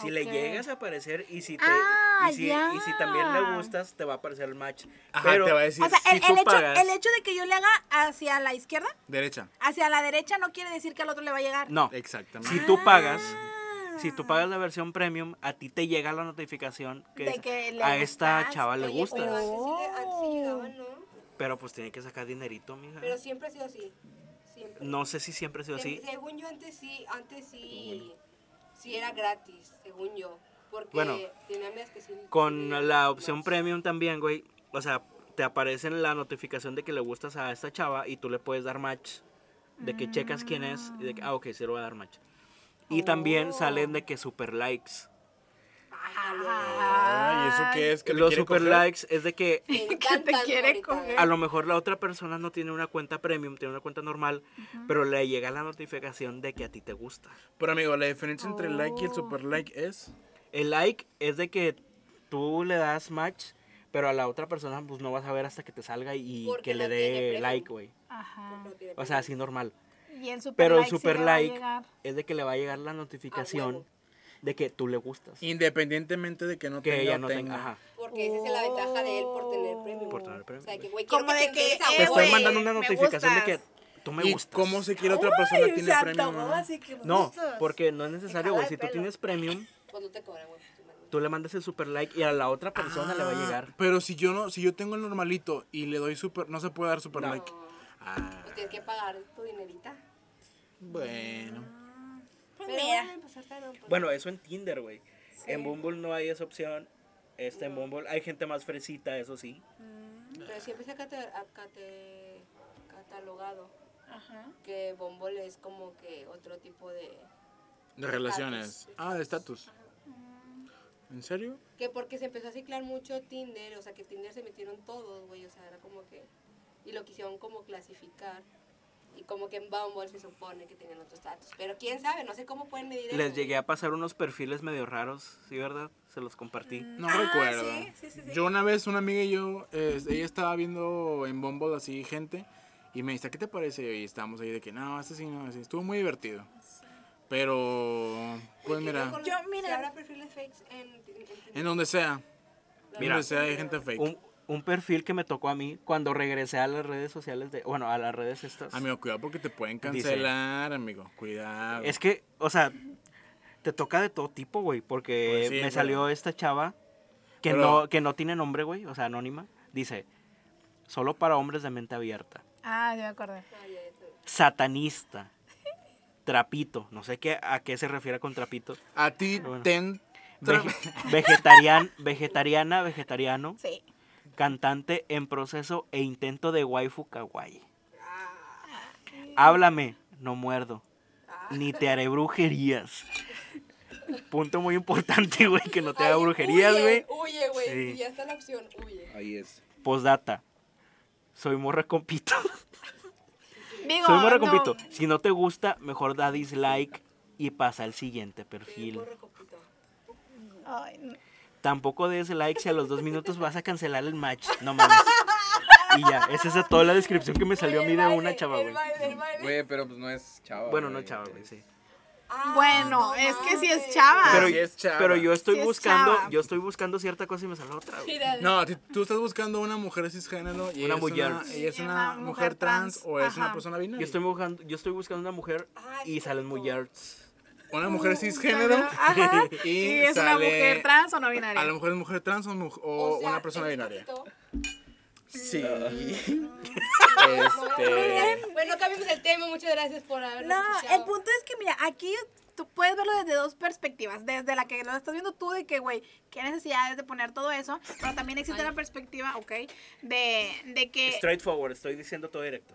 Si le llegas a aparecer y si te Ah, y, si, y si también le gustas, te va a aparecer el match. Ajá, Pero te va a decir o sea, si el, tú el hecho, pagas- el hecho de que yo le haga hacia la izquierda, Derecha. hacia la derecha, no quiere decir que al otro le va a llegar. no. Exactamente. Si tú pagas, si tú pagas la versión premium, a ti te llega la notificación que, De que a esta chava le Oye, gusta. Oh. ¿no? Pero pues tiene que sacar dinerito, mija. Pero siempre ha sido así. Siempre. No sé si siempre ha sido así. Se- Según yo antes sí, antes sí, sí era gratis, según yo. Porque Bueno, que sí. Con la opción más. premium también, güey. O sea, te aparece en la notificación de que le gustas a esta chava y tú le puedes dar match. De que checas quién es y de que, ah, ok, sí le voy a dar match. Y también salen de que super likes. Ay, ¿eso qué es? ¿Que Los super coger? likes es de que Me te quiere coger. a lo mejor la otra persona no tiene una cuenta premium, tiene una cuenta normal, pero le llega la notificación de que a ti te gusta. Pero amigo, la diferencia entre el like y el Oh. super like es. El like es de que tú le das match, pero a la otra persona pues no vas a ver hasta que te salga y Porque que le no dé like, güey. Ajá. O sea, así normal. Y el super Pero el like super le va a like llegar. es de que le va a llegar la notificación huevo. de que tú le gustas. Independientemente de que no que tenga ella no tenga. tenga. Ajá. Porque esa es la ventaja de él por tener premium. Por tener premium. O sea, que, güey, quiero Como que de te que, eh, Te estoy mandando una me notificación de que tú me ¿Y gustas. cómo se quiere otra persona Uy, tiene premium? no? así que me No, gustas. porque no es necesario, güey. Si tú tienes premium, Pues no te cobran, güey. man. tú le mandas el super like y a la otra persona le va a Ah, llegar. Pero si yo no, si yo tengo el normalito y le doy super, no se puede dar super No. like. Ah, Pues tienes que pagar tu dinerita. Bueno. Pues Pero mira. bueno, pues no, pues, Bueno, eso en Tinder, güey. En Bumble no hay esa opción. Este en Bumble hay gente más fresita, eso sí. Pero siempre se ha cate- ha cate- catalogado Ajá. que Bumble es como que otro tipo de... De relaciones. Estatus. Ah, de estatus. ¿En serio? Que porque se empezó a ciclar mucho Tinder, o sea que Tinder se metieron todos, güey, o sea, era como que... Y lo quisieron como clasificar. Y como que en Bumble se supone que tenían otro estatus. Pero quién sabe, no sé cómo pueden medir eso. Les llegué a pasar unos perfiles medio raros, ¿sí, verdad? Se los compartí. No Ah, recuerdo. sí, sí, sí, sí. Yo una vez, una amiga y yo, eh, ella estaba viendo en Bumble así gente y me dice, ¿qué te parece? Y estábamos ahí de que, no, este sí, no, así. Estuvo muy divertido. Pero, pues mira, Yo, si mira. habrá perfiles fakes en, en- en- en donde sea, Mira. mira, donde sea hay gente fake. Un, un perfil que me tocó a mí cuando regresé a las redes sociales de... Bueno, a las redes estas. Amigo, cuidado porque te pueden Dice- cancelar, amigo. Cuidado. Es que, o sea, te toca de todo tipo, güey. Porque Pues sí, me pero- salió esta chava que, Pero- no, que no tiene nombre, güey. O sea, anónima. Dice, solo para hombres de mente abierta. Ah, ya me ya. Satanista. Trapito. No sé qué, a qué se refiere con trapito. A ti, Bueno. ten... Vege- vegetarian, vegetariana, vegetariano. Sí. Cantante en proceso e intento de waifu kawaii. Háblame, no muerdo. Ni te haré brujerías. Punto muy importante, güey, que no te haga brujerías, güey. Huye, güey. Sí. Y ya está la opción, huye. Ahí es. Postdata. Soy morra con pito. Digo, Soy morra con no, pito. Si no te gusta, mejor da dislike y pasa al siguiente perfil. Borre copito. ay, no. Tampoco des like si a los dos minutos vas a cancelar el match. No mames. Y ya, esa es toda la descripción que me salió a mí de una chava, güey. baile, el baile. Güey, pero pues no es chava. Bueno, no chava, güey, sí. Ah, Bueno, no es que si es mames. chava. Pero, sí es chava. pero yo estoy Sí es buscando, chava. yo estoy buscando cierta cosa y me sale otra, güey. No, tú estás buscando una mujer cisgénero y Una es mujer. una, ella es Sí, una una mujer mujer trans, trans, o es una persona binaria. Yo estoy buscando, yo estoy buscando una mujer Ah, y es salen mujeres. Una mujer cisgénero Ajá. y, ¿Y es una sale- mujer trans o no binaria? A lo mejor es mujer trans o, mu- o o sea, una persona ¿eres binaria. copito? Sí. Este. Bueno, cambiamos el tema. Muchas gracias por habernos No, escuchado. el punto es que, mira, aquí tú puedes verlo desde dos perspectivas. Desde la que lo estás viendo tú, de que, güey, qué necesidad es de poner todo eso. Pero también existe Ay. la perspectiva, ok, de, de que. Straightforward, estoy diciendo todo directo.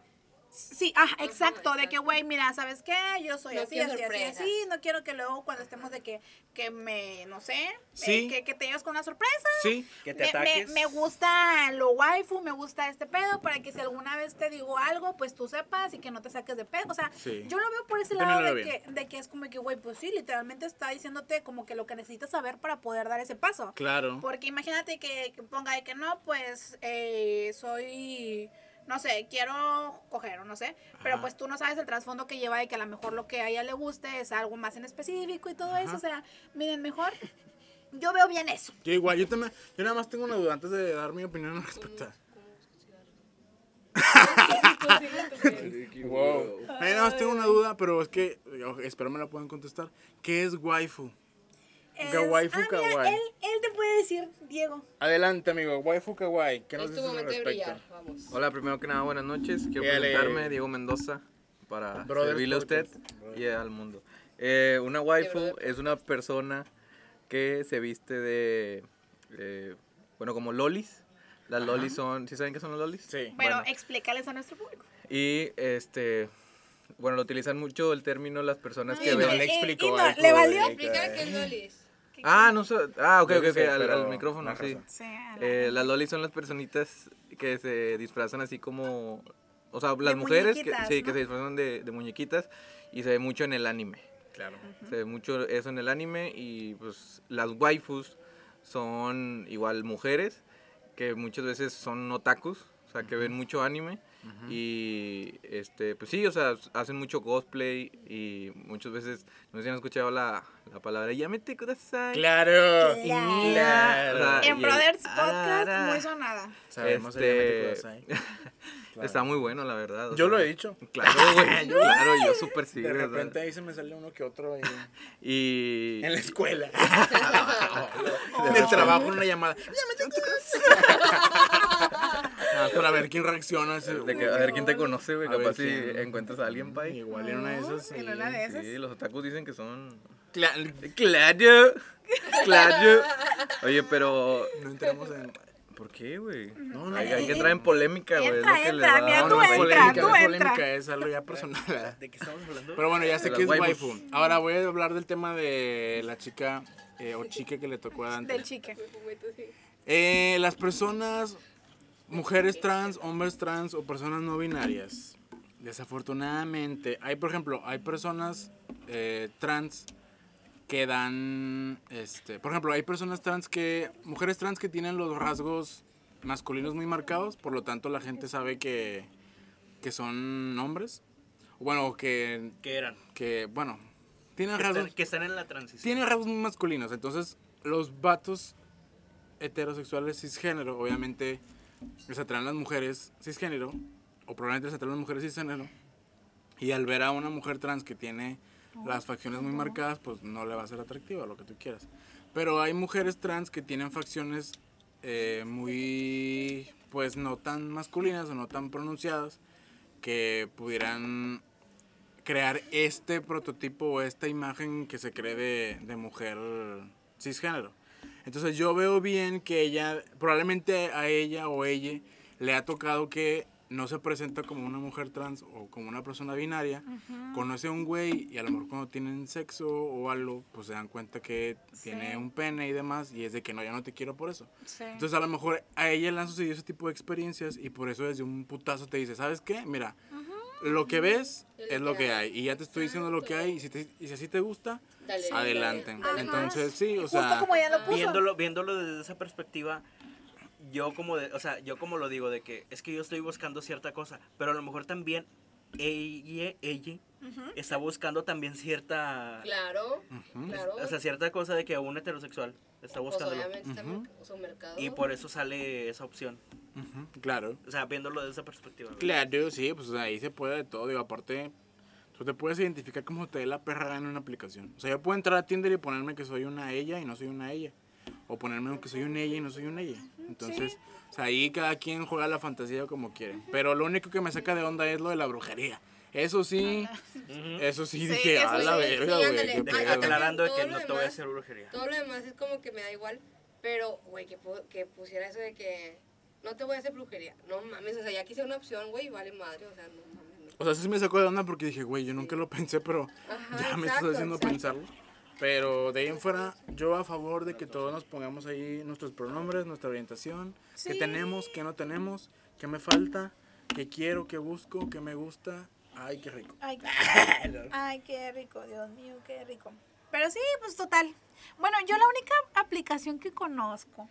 Sí, ah, exacto, de que, güey, mira, ¿sabes qué? Yo soy No así, así, así, así. No quiero que luego cuando estemos de que, que me, no sé, eh, Sí. que, que te lleves con una sorpresa. sí. Que te Me, me, ataques. me gusta lo waifu, me gusta este pedo, para que si alguna vez te digo algo, pues tú sepas y que no te saques de pedo. O sea, Sí. yo lo veo por ese lado de que, de que es como que, güey, pues sí, literalmente está diciéndote como que lo que necesitas saber para poder dar ese paso. Claro. Porque imagínate que, que ponga de que no, pues eh, soy, no sé, quiero coger o no sé, pero pues tú no sabes el trasfondo que lleva y que a lo mejor lo que a ella le guste es algo más en específico y todo eso. O sea, miren, mejor yo veo bien eso. Yo igual, yo también, yo nada más tengo una duda antes de dar mi opinión al respecto. ¿Cómo es que cigarro? Wow. Nada más tengo una duda, pero es que espero me la puedan contestar. ¿Qué es waifu? Es- Waifu ah, mira. Él, él te puede decir, Diego. Adelante, amigo. Waifu kawaii. ¿Qué nos Es tu dices al momento de respecto? brillar, vamos. Hola, primero que nada, buenas noches. Quiero Dale. presentarme, Diego Mendoza, para Brothers servirle a usted y al mundo. Eh, una waifu es una persona que se viste de, eh, bueno, como lolis. Las lolis son, ¿sí saben qué son las lolis? Sí. Pero Bueno. explícales a nuestro público. Y, este, bueno, lo utilizan mucho el término las personas que Y ven... no le Eh, explicó. y no, ¿le valió? Explicar que- qué es Lolis. Ah, no sé. Ah, ok, ok, sí ok, al, micrófono, no sí. Eh, las lolis son las personitas que se disfrazan así como... O sea, las mujeres que, sí, que se disfrazan de, de muñequitas y se ve mucho en el anime. Claro. Se ve mucho eso en el anime y pues las waifus son igual mujeres que muchas veces son otakus, o sea, que ven mucho anime y este pues sí, o sea, hacen mucho cosplay y muchas veces no sé si han escuchado la, la palabra yamete kudasai. Claro. Claro. Claro. y En el- Brothers Podcast, ah. muy sonada. Sabemos Este, el Yamete Kudasai. Claro. Está muy bueno, la verdad. Yo sea, lo he dicho. Claro, güey. claro, yo súper sí. De o sea, repente ahí se me sale uno que otro Y. en la escuela. en el trabajo, una llamada. Ah, para ver quién reacciona. ese- de que- a ver quién te conoce, güey. Capaz si quién. encuentras a alguien, pay. Igual en una de esas. En sí. una de esas. Sí, los otakus dicen que son. Cla- Claro. Claro. Oye, pero. No entremos en. ¿Por qué, güey? No, no, Hay, no. hay que entrar en polémica, güey. es Entra, lo que le entra, da- mira, No, tú no es entra, polémica, tú no es entra. polémica, es algo ya personal. ¿De qué estamos hablando? Pero bueno, ya sé que es waifus. waifu. Ahora voy a hablar del tema de la chica eh, o chica que le tocó a Dante. Del chique. Eh, las personas, mujeres trans, hombres trans o personas no binarias. Desafortunadamente, hay por ejemplo, hay personas eh, trans que dan, este, por ejemplo, hay personas trans que, mujeres trans que tienen los rasgos masculinos muy marcados, por lo tanto la gente sabe que, que son hombres. Bueno, que, ¿Qué eran? que, bueno, tienen Que rasgos están, que están en la transición. tiene rasgos muy masculinos. Entonces, los vatos heterosexuales cisgénero, obviamente, les atraen las mujeres cisgénero, o probablemente les atraen las mujeres cisgénero. Y al ver a una mujer trans que tiene las facciones muy marcadas, pues no le va a ser atractiva, lo que tú quieras. Pero hay mujeres trans que tienen facciones eh, muy, pues no tan masculinas o no tan pronunciadas, que pudieran crear este prototipo o esta imagen que se cree de, de mujer cisgénero. Entonces yo veo bien que ella, probablemente a ella o ella le ha tocado que no se presenta como una mujer trans o como una persona binaria, conoce a un güey y a lo mejor cuando tienen sexo o algo, pues se dan cuenta que tiene un pene y demás y es de que no, ya no te quiero por eso. Sí. Entonces a lo mejor a ella le han sucedido ese tipo de experiencias y por eso desde un putazo te dice, ¿sabes qué? Mira, lo que ves es lo que hay y ya te estoy diciendo lo que hay y si, te- y si así te gusta, Dale. adelante. Dale. Entonces sí, o Justo sea, como ella lo puso. viéndolo, viéndolo desde esa perspectiva, yo como de, o sea, yo como lo digo de que es que yo estoy buscando cierta cosa, pero a lo mejor también ella, ella está buscando también cierta, Claro, claro. o sea, cierta cosa de que un heterosexual está pues buscando obviamente está en su mercado. y por eso sale esa opción, claro. o sea, viéndolo desde esa perspectiva. Claro, sí, pues ahí se puede de todo, digo, aparte, tú te puedes identificar como te dé la perra en una aplicación. O sea, yo puedo entrar a Tinder y ponerme que soy una ella y no soy una ella. O ponerme que soy un ella y no soy un ella. Entonces, o sea, ahí cada quien juega la fantasía como quiere. Pero lo único que me saca de onda es lo de la brujería. Eso sí, eso sí, dije, eso a la sí, verga, sí, güey. pedo". aclarando de que Todo no te voy a hacer brujería. Todo lo demás es como que me da igual, pero, güey, que, que pusiera eso de que no te voy a hacer brujería. No mames, o sea, ya quise una opción, güey, vale madre, o sea, no mames. no. O sea, eso sí me sacó de onda porque dije, güey, yo nunca lo pensé, pero Ajá, ya me exacto, estás haciendo exacto. pensarlo. Pero de ahí en fuera, yo a favor de que todos nos pongamos ahí nuestros pronombres, nuestra orientación, qué Sí. tenemos, qué no tenemos, qué me falta, qué quiero, qué busco, qué me gusta. Ay, qué rico. Ay, ay, qué rico, Dios mío, qué rico. Pero sí, pues total. Bueno, yo la única aplicación que conozco,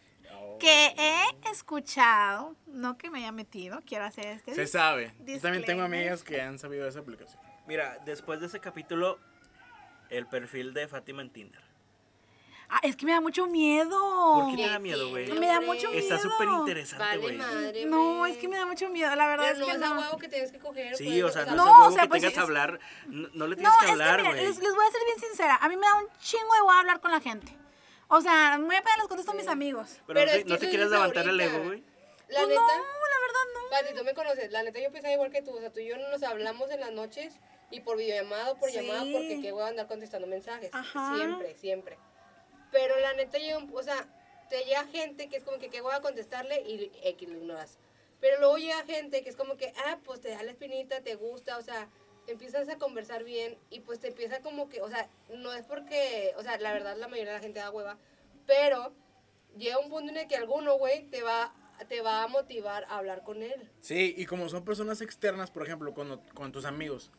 que he escuchado, no que me haya metido, quiero hacer este. Se sabe. Yo también tengo amigas que han sabido de esa aplicación. Mira, después de ese capítulo, el perfil de Fátima en Tinder. Ah, es que me da mucho miedo. ¿Por qué te ¿Qué da miedo, güey? Me da mucho miedo. Está súper interesante, Vale güey. madre, No, es que me da mucho miedo, la verdad Pero no es que es a no. huevo que tienes que coger. Sí, pues, o sea, no, No, es a huevo o sea, que pues, tengas que es- hablar. No, no le No, tienes que es hablar, güey. les, les voy a ser bien sincera. A mí me da un chingo de huevo hablar con la gente. O sea, muy apenas les contesto a mis amigos. Pero, Pero no es te, que no eso te quieres levantar el ego, güey. La Pues neta. no, la verdad no. Pati, tú me conoces, la neta yo pensaba igual que tú, o sea, tú y yo no nos hablamos en las noches y por videollamada o por Sí. llamada porque qué voy a andar contestando mensajes, Ajá. siempre, siempre. Pero la neta yo, o sea, te llega gente que es como que qué voy a contestarle y X lo ignoras. Pero luego llega gente que es como que, ah, pues te da la espinita, te gusta, o sea, empiezas a conversar bien y pues te empieza como que, o sea, no es porque, o sea, la verdad la mayoría de la gente da hueva, pero llega un punto en el que alguno, güey, te va, te va a motivar a hablar con él. Sí, y como son personas externas, por ejemplo, con, con tus amigos,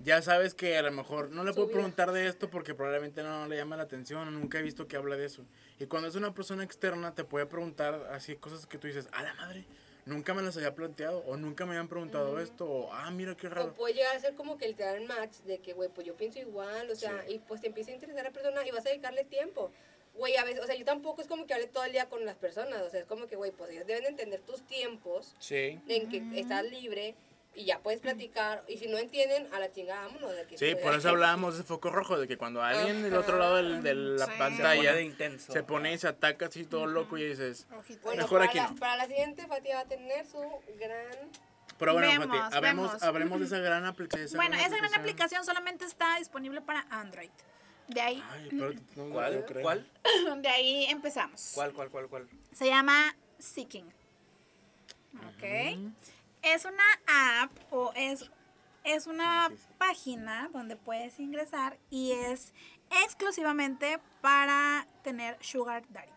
ya sabes que a lo mejor no le puedo vida. preguntar de esto porque probablemente no le llama la atención o nunca he visto que habla de eso. Y cuando es una persona externa te puede preguntar así cosas que tú dices, a la madre, nunca me las había planteado o nunca me habían preguntado esto o ah, mira qué O raro. puede llegar a ser como que el te dan match de que, güey, pues yo pienso igual, o sea, y pues te empieza a interesar la persona y vas a dedicarle tiempo. Güey, a veces, o sea, yo tampoco es como que hable todo el día con las personas, o sea, es como que, güey, pues ellos deben entender tus tiempos Sí. en que estás libre y ya puedes platicar, y si no entienden, a la chingada, vámonos. De que Sí, por eso hablábamos de foco rojo, de que cuando alguien del otro lado del- de la Sí. pantalla Se pone de intenso. se pone y se ataca así todo loco y dices, Bueno, mejor para, aquí la, no. para la siguiente, Fatia va a tener su gran... Pero bueno, Vemos, Fati, hablemos, hablemos de esa gran aplicación. Bueno, esa gran aplicación solamente está disponible para Android. De ahí, Ay, pero no ¿Cuál? creer. ¿Cuál? de ahí empezamos. ¿Cuál, cuál, cuál, cuál? Se llama Seeking. Ok. Es una app o es, es una página donde puedes ingresar y es exclusivamente para tener Sugar Daddy.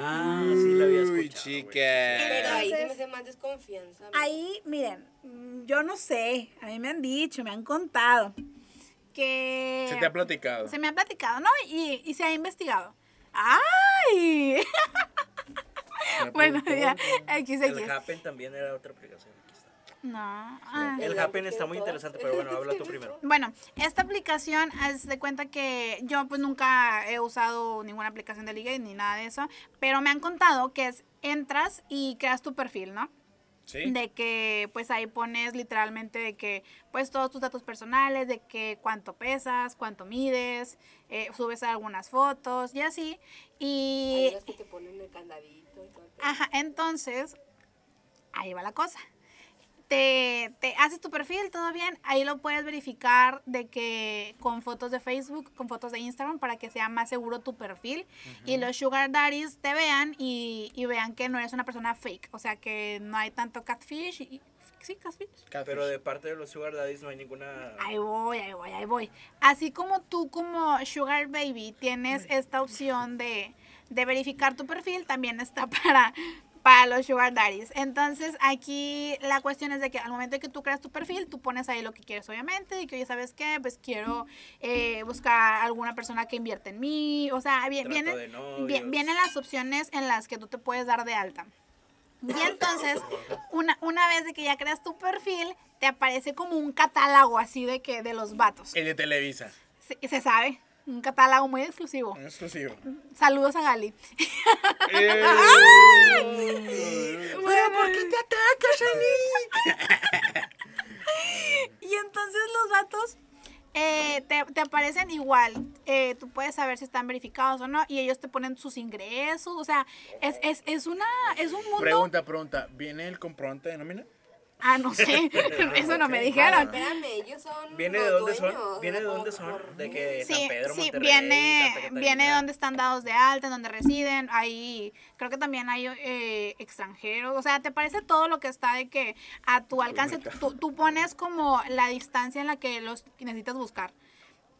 Ah, sí la había Uy, escuchado. chica. Pero ahí se me hace más desconfianza. Ahí, miren, mm, yo no sé, a mí me han dicho, me han contado que... Se te ha platicado. Se me ha platicado, ¿no? Y, y se ha investigado. ¡Ay! bueno, ya, El. Happen también era otra aplicación. No. ah. El Happen está muy interesante, pero bueno, habla tú primero. Bueno, esta aplicación, haz de cuenta que yo pues nunca he usado ninguna aplicación de ligue ni nada de eso, pero me han contado que es, entras y creas tu perfil, ¿no? Sí. De que pues ahí pones literalmente de que pues todos tus datos personales, de que cuánto pesas, cuánto mides, eh, subes algunas fotos y así. Hay Y que te ponen el candadito y todo. Ajá, entonces, ahí va la cosa. Te, te haces tu perfil, todo bien, ahí lo puedes verificar de que con fotos de Facebook, con fotos de Instagram, para que sea más seguro tu perfil y los sugar daddies te vean y, y vean que no eres una persona fake, o sea que no hay tanto catfish y... Sí, catfish. Pero de parte de los Sugar Daddies no hay ninguna. Ahí voy, ahí voy, ahí voy. Así como tú como Sugar Baby tienes esta opción de, de verificar tu perfil, también está para, para los Sugar Daddies. Entonces aquí la cuestión es de que al momento de que tú creas tu perfil, tú pones ahí lo que quieres obviamente y que oye, ¿sabes qué? Pues quiero eh, buscar alguna persona que invierte en mí. O sea, vi- vienen, vi- las opciones en las que tú te puedes dar de alta. Y entonces, una, una vez de que ya creas tu perfil, te aparece como un catálogo así de que de los vatos. El de Televisa. Se, se sabe, un catálogo muy exclusivo. Exclusivo. Saludos a Gali. Pero ¿por qué te atacas, Ani? Y entonces los vatos eh, te, te aparecen igual. Eh, tú puedes saber si están verificados o no. Y ellos te ponen sus ingresos. O sea, es, es, es una, es un mundo. Pregunta, pregunta. ¿Viene el comprobante de nómina? Ah, no sé. Eso no me dijeron. Espérame, ellos son. ¿Viene los de dónde son? ¿Viene de dónde son? De que Sí, San Pedro, sí, Monterrey, viene, viene de donde están dados de alta, en donde residen, ahí creo que también hay eh, extranjeros, o sea, te parece todo lo que está de que a tu alcance, tú, tú pones como la distancia en la que los necesitas buscar.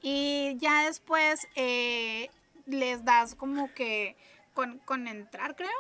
Y ya después eh, les das como que con, con entrar, creo.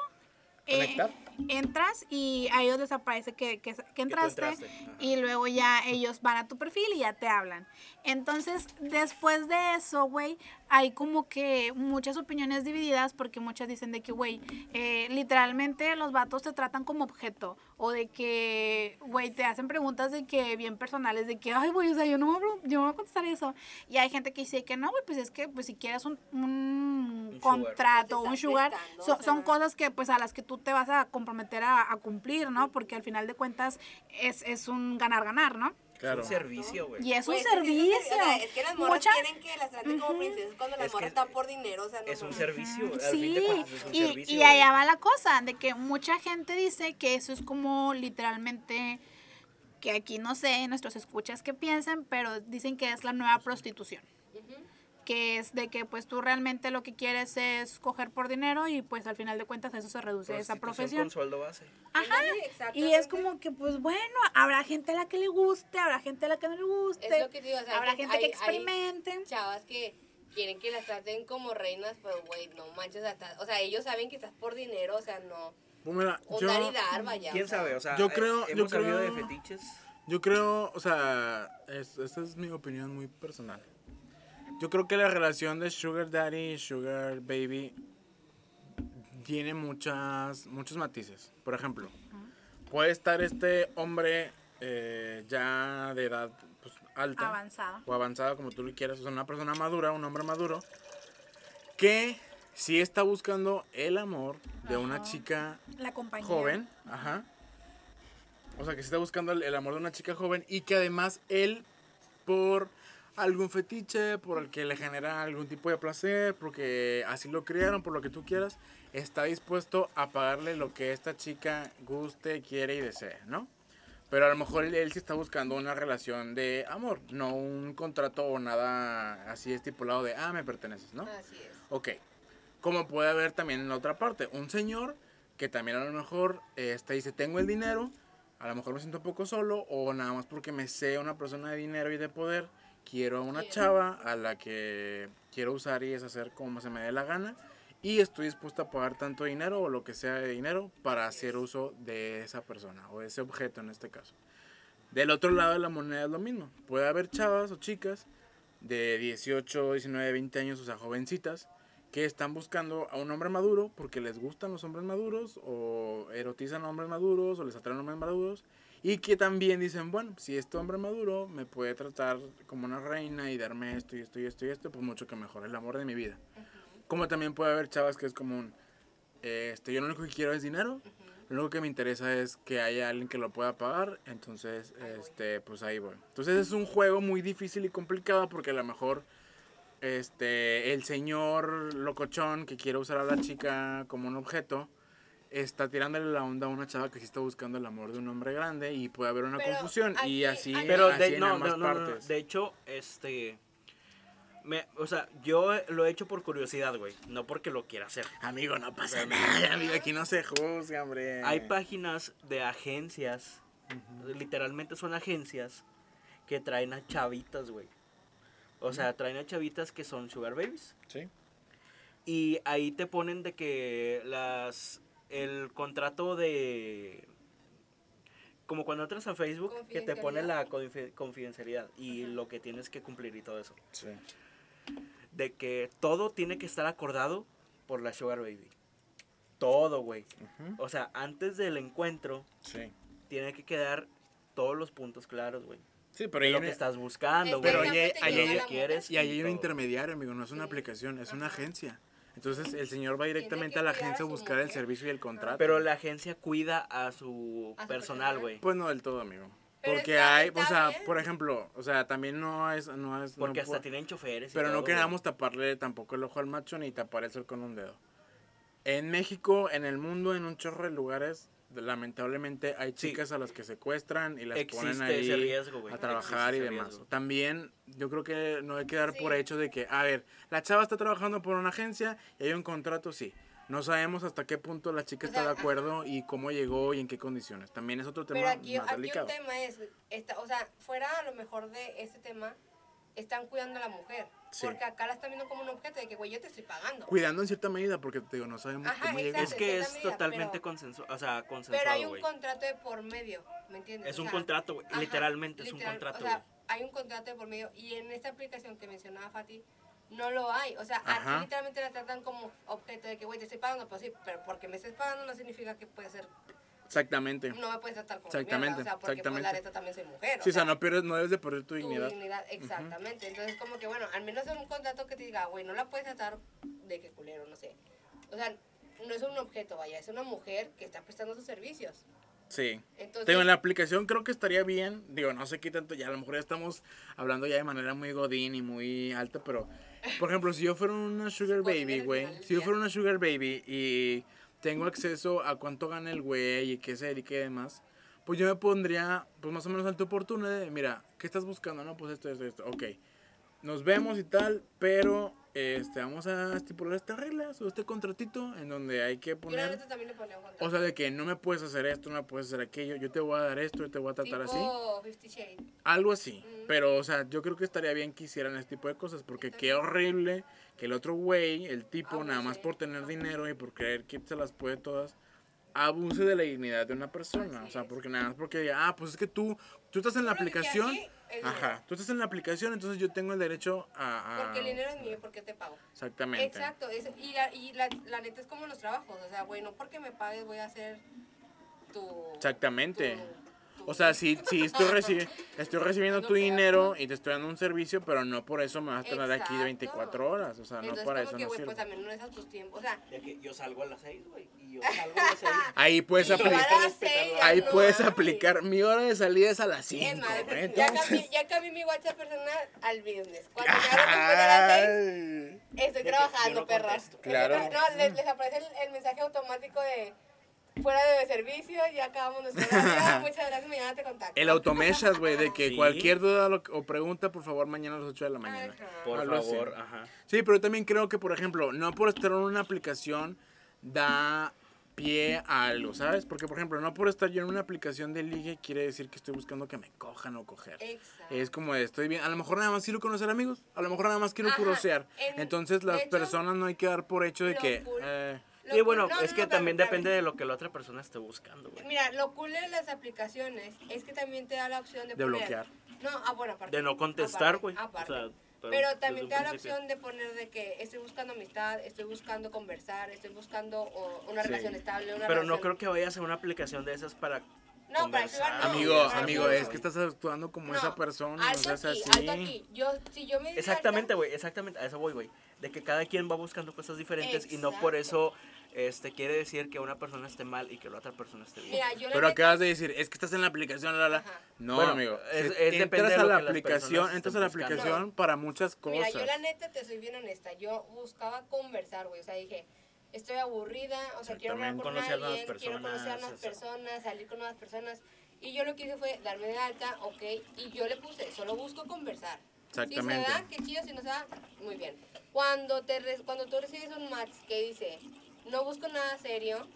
Eh, ¿Conectar? Entras y a ellos les aparece que, que, que entraste, y luego ya ellos van a tu perfil y ya te hablan. Entonces, después de eso, güey, hay como que muchas opiniones divididas porque muchas dicen de que, güey, eh, literalmente los vatos te tratan como objeto. O de que, güey, te hacen preguntas de que bien personales, de que, ay, güey, o sea, yo no me voy a, pregun- yo no voy a contestar eso. Y hay gente que dice que no, güey, pues es que, pues si quieres un, un contrato, un sugar, so- o son cosas que, pues, a las que tú te vas a comprometer a, a cumplir, ¿no? Porque al final de cuentas es, es un ganar-ganar, ¿no? Claro. Es un servicio, güey. Y es un Güey, es que sí servicio. es servi- o sea, es que las morras Mucha- quieren que las traten como princesas cuando las Es que morras están por dinero, o sea, no Es un mames. servicio. Al fin Sí, de cuentas es un y, servicio. y allá va la cosa, de que mucha gente dice que eso es como literalmente, que aquí no sé, nuestros escuchas que piensan, pero dicen que es la nueva prostitución. Que es de que pues tú realmente lo que quieres es coger por dinero y pues al final de cuentas a eso se reduce esa Prostitución profesión. con sueldo base. Ajá. Y es como que pues bueno, habrá gente a la que le guste, habrá gente a la que no le guste, Es lo que digo, o sea, habrá que gente que hay- experimente. chavas que quieren que las traten como reinas, pero güey, no manches, hasta, o sea, ellos saben que estás por dinero, o sea, no. Mira, O yo, dar y dar, vaya. ¿Quién o sea. sabe? O sea, Yo creo- yo hemos de creo- fetiches. yo creo, o sea, es- esta es mi opinión muy personal. Yo creo que la relación de Sugar Daddy y Sugar Baby tiene muchas, muchos matices. Por ejemplo, puede estar este hombre eh, ya de edad pues, alta Avanzada. o avanzada, como tú lo quieras, o sea, una persona madura, un hombre maduro, que sí está buscando el amor de una chica La compañía. joven, ajá. O sea, que se está buscando el, el amor de una chica joven y que además él, por algún fetiche, por el que le genera algún tipo de placer, porque así lo criaron, por lo que tú quieras, está dispuesto a pagarle lo que esta chica guste, quiere y desee, ¿no? Pero a lo mejor él, sí está buscando una relación de amor, no un contrato o nada así estipulado de, ah, me perteneces, ¿no? Así es. Ok. Como puede haber también en la otra parte, un señor que también a lo mejor este, dice, tengo el dinero, a lo mejor me siento un poco solo, o nada más porque me sé una persona de dinero y de poder, quiero a una chava a la que quiero usar y deshacer como se me dé la gana, y estoy dispuesto a pagar tanto dinero o lo que sea de dinero para hacer uso de esa persona, o de ese objeto en este caso. Del otro lado de la moneda es lo mismo. Puede haber chavas o chicas de 18, 19, 20 años, o sea, jovencitas, que están buscando a un hombre maduro porque les gustan los hombres maduros o erotizan a hombres maduros o les atraen hombres maduros y que también dicen, bueno, si este hombre maduro me puede tratar como una reina y darme esto y esto y esto y esto, pues mucho que mejor, el amor de mi vida. Como también puede haber chavas que es como un, este, yo lo único que quiero es dinero, lo único que me interesa es que haya alguien que lo pueda pagar, entonces, este, pues ahí voy. Entonces es un juego muy difícil y complicado porque a lo mejor este, el señor locochón que quiere usar a la chica como un objeto está tirándole la onda a una chava que sí está buscando el amor de un hombre grande y puede haber una Pero confusión y así, aquí- Pero así de, en no, ambas no, no, no, no, partes. de hecho, este me, o sea, yo lo he hecho por curiosidad, güey, no porque lo quiera hacer. Amigo, no pasa nada, amigo, aquí no se juzga, hombre. Hay páginas de agencias, literalmente son agencias que traen a chavitas, güey. O sea, traen a chavitas que son sugar babies. Sí. Y ahí te ponen de que las el contrato de como cuando entras a Facebook que te pone la confi- confidencialidad y lo que tienes que cumplir y todo eso. Sí. De que todo tiene que estar acordado por la sugar baby. Todo, güey. O sea, antes del encuentro Sí. tiene que quedar todos los puntos claros, güey. Sí, pero ahí lo que estás buscando, güey. Pero que ahí- quieres y ahí hay un intermediario, amigo, no es una Sí. aplicación, es una agencia. Entonces el señor va directamente a la agencia a buscar el servicio y el contrato. Pero la agencia cuida a su ¿A su personal, güey. Pues no del todo, amigo. Pero Porque hay, o sea, bien. por ejemplo, o sea, también no es, no es, Porque no hasta tienen choferes. y pero todo, no queramos taparle tampoco el ojo al macho ni tapar el sol con un dedo. En México, en el mundo, en un chorro de lugares, lamentablemente hay Sí. chicas a las que secuestran y las ponen ahí ese riesgo, güey. a trabajar y Existe demás. riesgo. También yo creo que no hay que dar por hecho de que, a ver, la chava está trabajando por una agencia y hay un contrato, sí. No sabemos hasta qué punto la chica O está sea, de acuerdo y cómo llegó y en qué condiciones. También es otro tema Pero aquí, más aquí delicado. un tema es, esta, o sea, fuera a lo mejor de ese tema, están cuidando a la mujer. Sí. Porque acá la están viendo como un objeto de que, güey, yo te estoy pagando. Cuidando en cierta medida, porque te digo, no sabemos Ajá, cómo. Es que es medida, totalmente pero- consensuado, o sea, Pero hay consensuado, un contrato de por medio, ¿me entiendes? Es O un sea, contrato, güey. Literalmente es un contrato, O sea, güey. hay un contrato de por medio y en esta aplicación que mencionaba Fati, no lo hay. O sea, Ajá. aquí literalmente la tratan como objeto de que, güey, te estoy pagando, pues sí, pero porque me estés pagando no significa que puede ser Exactamente. no me puedes tratar como Exactamente, mierda, o sea, porque pues, la exactamente. neta también soy mujer. Sí, o sea, no, pierdes, no debes de perder tu tu dignidad. dignidad, exactamente. Entonces, como que bueno, al menos en un contrato que te diga, güey, no la puedes tratar de que culero, no sé. O sea, no es un objeto, vaya, es una mujer que está prestando sus servicios. Sí. Entonces, Digo, en la aplicación creo que estaría bien. Digo, no sé qué tanto, ya a lo mejor ya estamos hablando ya de manera muy godín y muy alta, pero, por ejemplo, si yo fuera una sugar baby, güey, si yo fuera una sugar baby y tengo acceso a cuánto gana el güey y qué se dedique y demás, pues yo me pondría, pues más o menos al tu oportuno de, mira, ¿qué estás buscando? No, pues esto, esto, esto, ok. Nos vemos y tal, pero este, vamos a estipular estas reglas o este contratito en donde hay que yo la poner... neta también le ponía un contrato. O sea, de que no me puedes hacer esto, no me puedes hacer aquello, yo te voy a dar esto, yo te voy a tratar así. tipo Fifty Shades. Algo así. Mm. Pero, o sea, yo creo que estaría bien que hicieran este tipo de cosas, porque qué horrible que el otro güey, el tipo, nada más Abuse. por tener dinero y por creer que se las puede todas, abuse de la dignidad de una persona. O sea, porque nada más porque diga, ah, pues es que tú, tú estás en la aplicación. Ajá, tú estás en la aplicación, entonces yo tengo el derecho a... a- Porque el dinero es mío, porque te pago. Exactamente. Exacto, es- y, la, y la, la neta es como los trabajos, o sea, güey, no porque me pagues voy a hacer tu... Exactamente. tu- O sea, si, si estoy, recibi- estoy recibiendo No tu dinero y te estoy dando un servicio, pero no por eso me vas a tener aquí Exacto. 24 horas. O sea, no Entonces, para como eso que, no güey, sirve. pues también no es a tus tiempos, o sea, Ya que yo salgo a las 6, güey. Y yo salgo a las 6. Ahí puedes aplicar. a ya Ahí no puedes hay. aplicar. Mi hora de salida es a las Es 5. más, ya, cambié, ya cambié mi WhatsApp personal al business. Cuando me abro después de las seis, Ay. estoy que trabajando, no perras. Claro. No, les, les aparece el, el mensaje automático de fuera de servicio, ya acabamos nuestro horario. Muchas gracias, mañana te contacto. El automeshas, güey, de que Sí. cualquier duda lo- o pregunta, por favor, mañana a las 8 de la mañana. Ajá. Por así. favor, ajá. Sí, pero también creo que, por ejemplo, no por estar en una aplicación da pie a algo, ¿sabes? Porque, por ejemplo, no por estar yo en una aplicación de ligue quiere decir que estoy buscando que me cojan o coger. Exacto. Es como estoy bien, a lo mejor nada más quiero conocer amigos, a lo mejor nada más quiero Ajá, curosear. en- Entonces las hecho, personas no hay que dar por hecho de que... eh, Lo Y bueno, no, es no, que no, también depende de lo que la otra persona esté buscando, güey. Mira, lo cool de las aplicaciones es que también te da la opción de, De poner- bloquear. No, ah, bueno, aparte. De no contestar, aparte, güey. O aparte. sea, pero, también te da la opción de poner de que estoy buscando amistad, estoy buscando conversar, estoy buscando o, una Sí. relación estable, una Pero no creo que vayas a una aplicación de esas para No, para no. amigo, no, amigo, no, es que estás actuando como No, esa persona, no Alto aquí, así. alto aquí. Yo, si yo me Exactamente, güey, exactamente, a eso voy, güey. De que cada quien va buscando cosas diferentes y no por eso este quiere decir que una persona esté mal y que la otra persona esté bien. Mira, Pero acabas de decir, es que estás en la aplicación, la, la. Ajá. No, Bueno, amigo. es- es entras a la aplicación, personas entras a la buscando. aplicación para muchas cosas. Mira, yo la neta te soy bien honesta. Yo buscaba conversar, güey. O sea, dije, estoy aburrida, o sea, quiero hablar También con conocer nuevas alguien, quiero conocer a personas, nuevas personas, salir con nuevas personas. Y yo lo que hice fue darme de alta, ok, y yo le puse, solo busco conversar. Exactamente. Si se da, qué chido, si no se da, muy bien. Cuando, te cuando tú recibes un match que dice, no busco nada serio,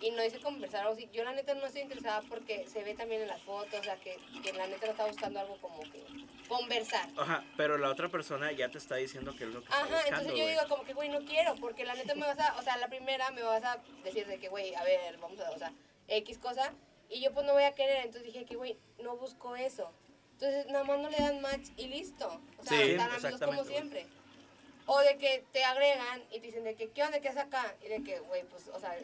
y no dice conversar algo así, yo la neta no estoy interesada porque se ve también en las fotos, o sea, que, que la neta no está buscando algo como que conversar. Ajá, pero la otra persona ya te está diciendo que es lo que está Ajá, buscando, entonces yo güey. digo como que, güey, no quiero, porque la neta me vas a, o sea, la primera me vas a decir de que, güey, a ver, vamos a, o sea, X cosa, y yo pues no voy a querer, entonces dije que, güey, no busco eso. Entonces nada más no le dan match y listo. O sea, Sí, están amigos como siempre. O de que te agregan y te dicen de que, ¿qué onda? ¿Qué haces acá? Y de que, güey, pues, o sea,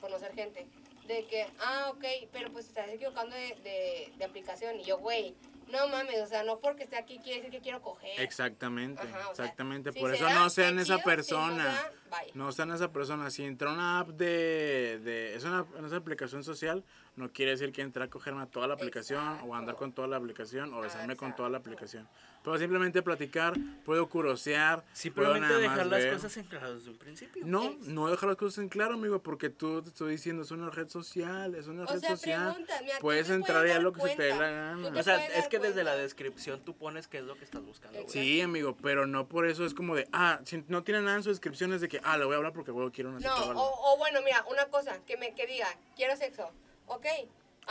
conocer gente. De que, ah, ok, pero pues estás equivocando de, de, de aplicación. Y yo, güey, no mames, o sea, no porque esté aquí quiere decir que quiero coger. Exactamente, Ajá, o sea, exactamente. Por eso no sean esa si no persona. Bye. No sean esa persona. Si entra una app de, de es una, una aplicación social, no quiere decir que entre a cogerme a toda la aplicación o andar con toda la aplicación o besarme con toda la aplicación. Puedo simplemente platicar, puedo curosear, puedo Simplemente nada dejar más las ver. cosas en claro desde un principio. No, no dejar las cosas en claro, amigo, porque tú te estoy diciendo, es una red social, es una O red sea, social. pregunta, mira, tú puedes entrar y a lo que se te dé la gana. O sea, es que desde la descripción tú pones qué es lo que estás buscando. Sí, amigo, pero no por eso es como de, ah, si no tiene nada en su descripción es de que, ah, le voy a hablar porque huevo quiero una No, cita o o, o bueno, mira, una cosa, que me que diga, quiero sexo, ok.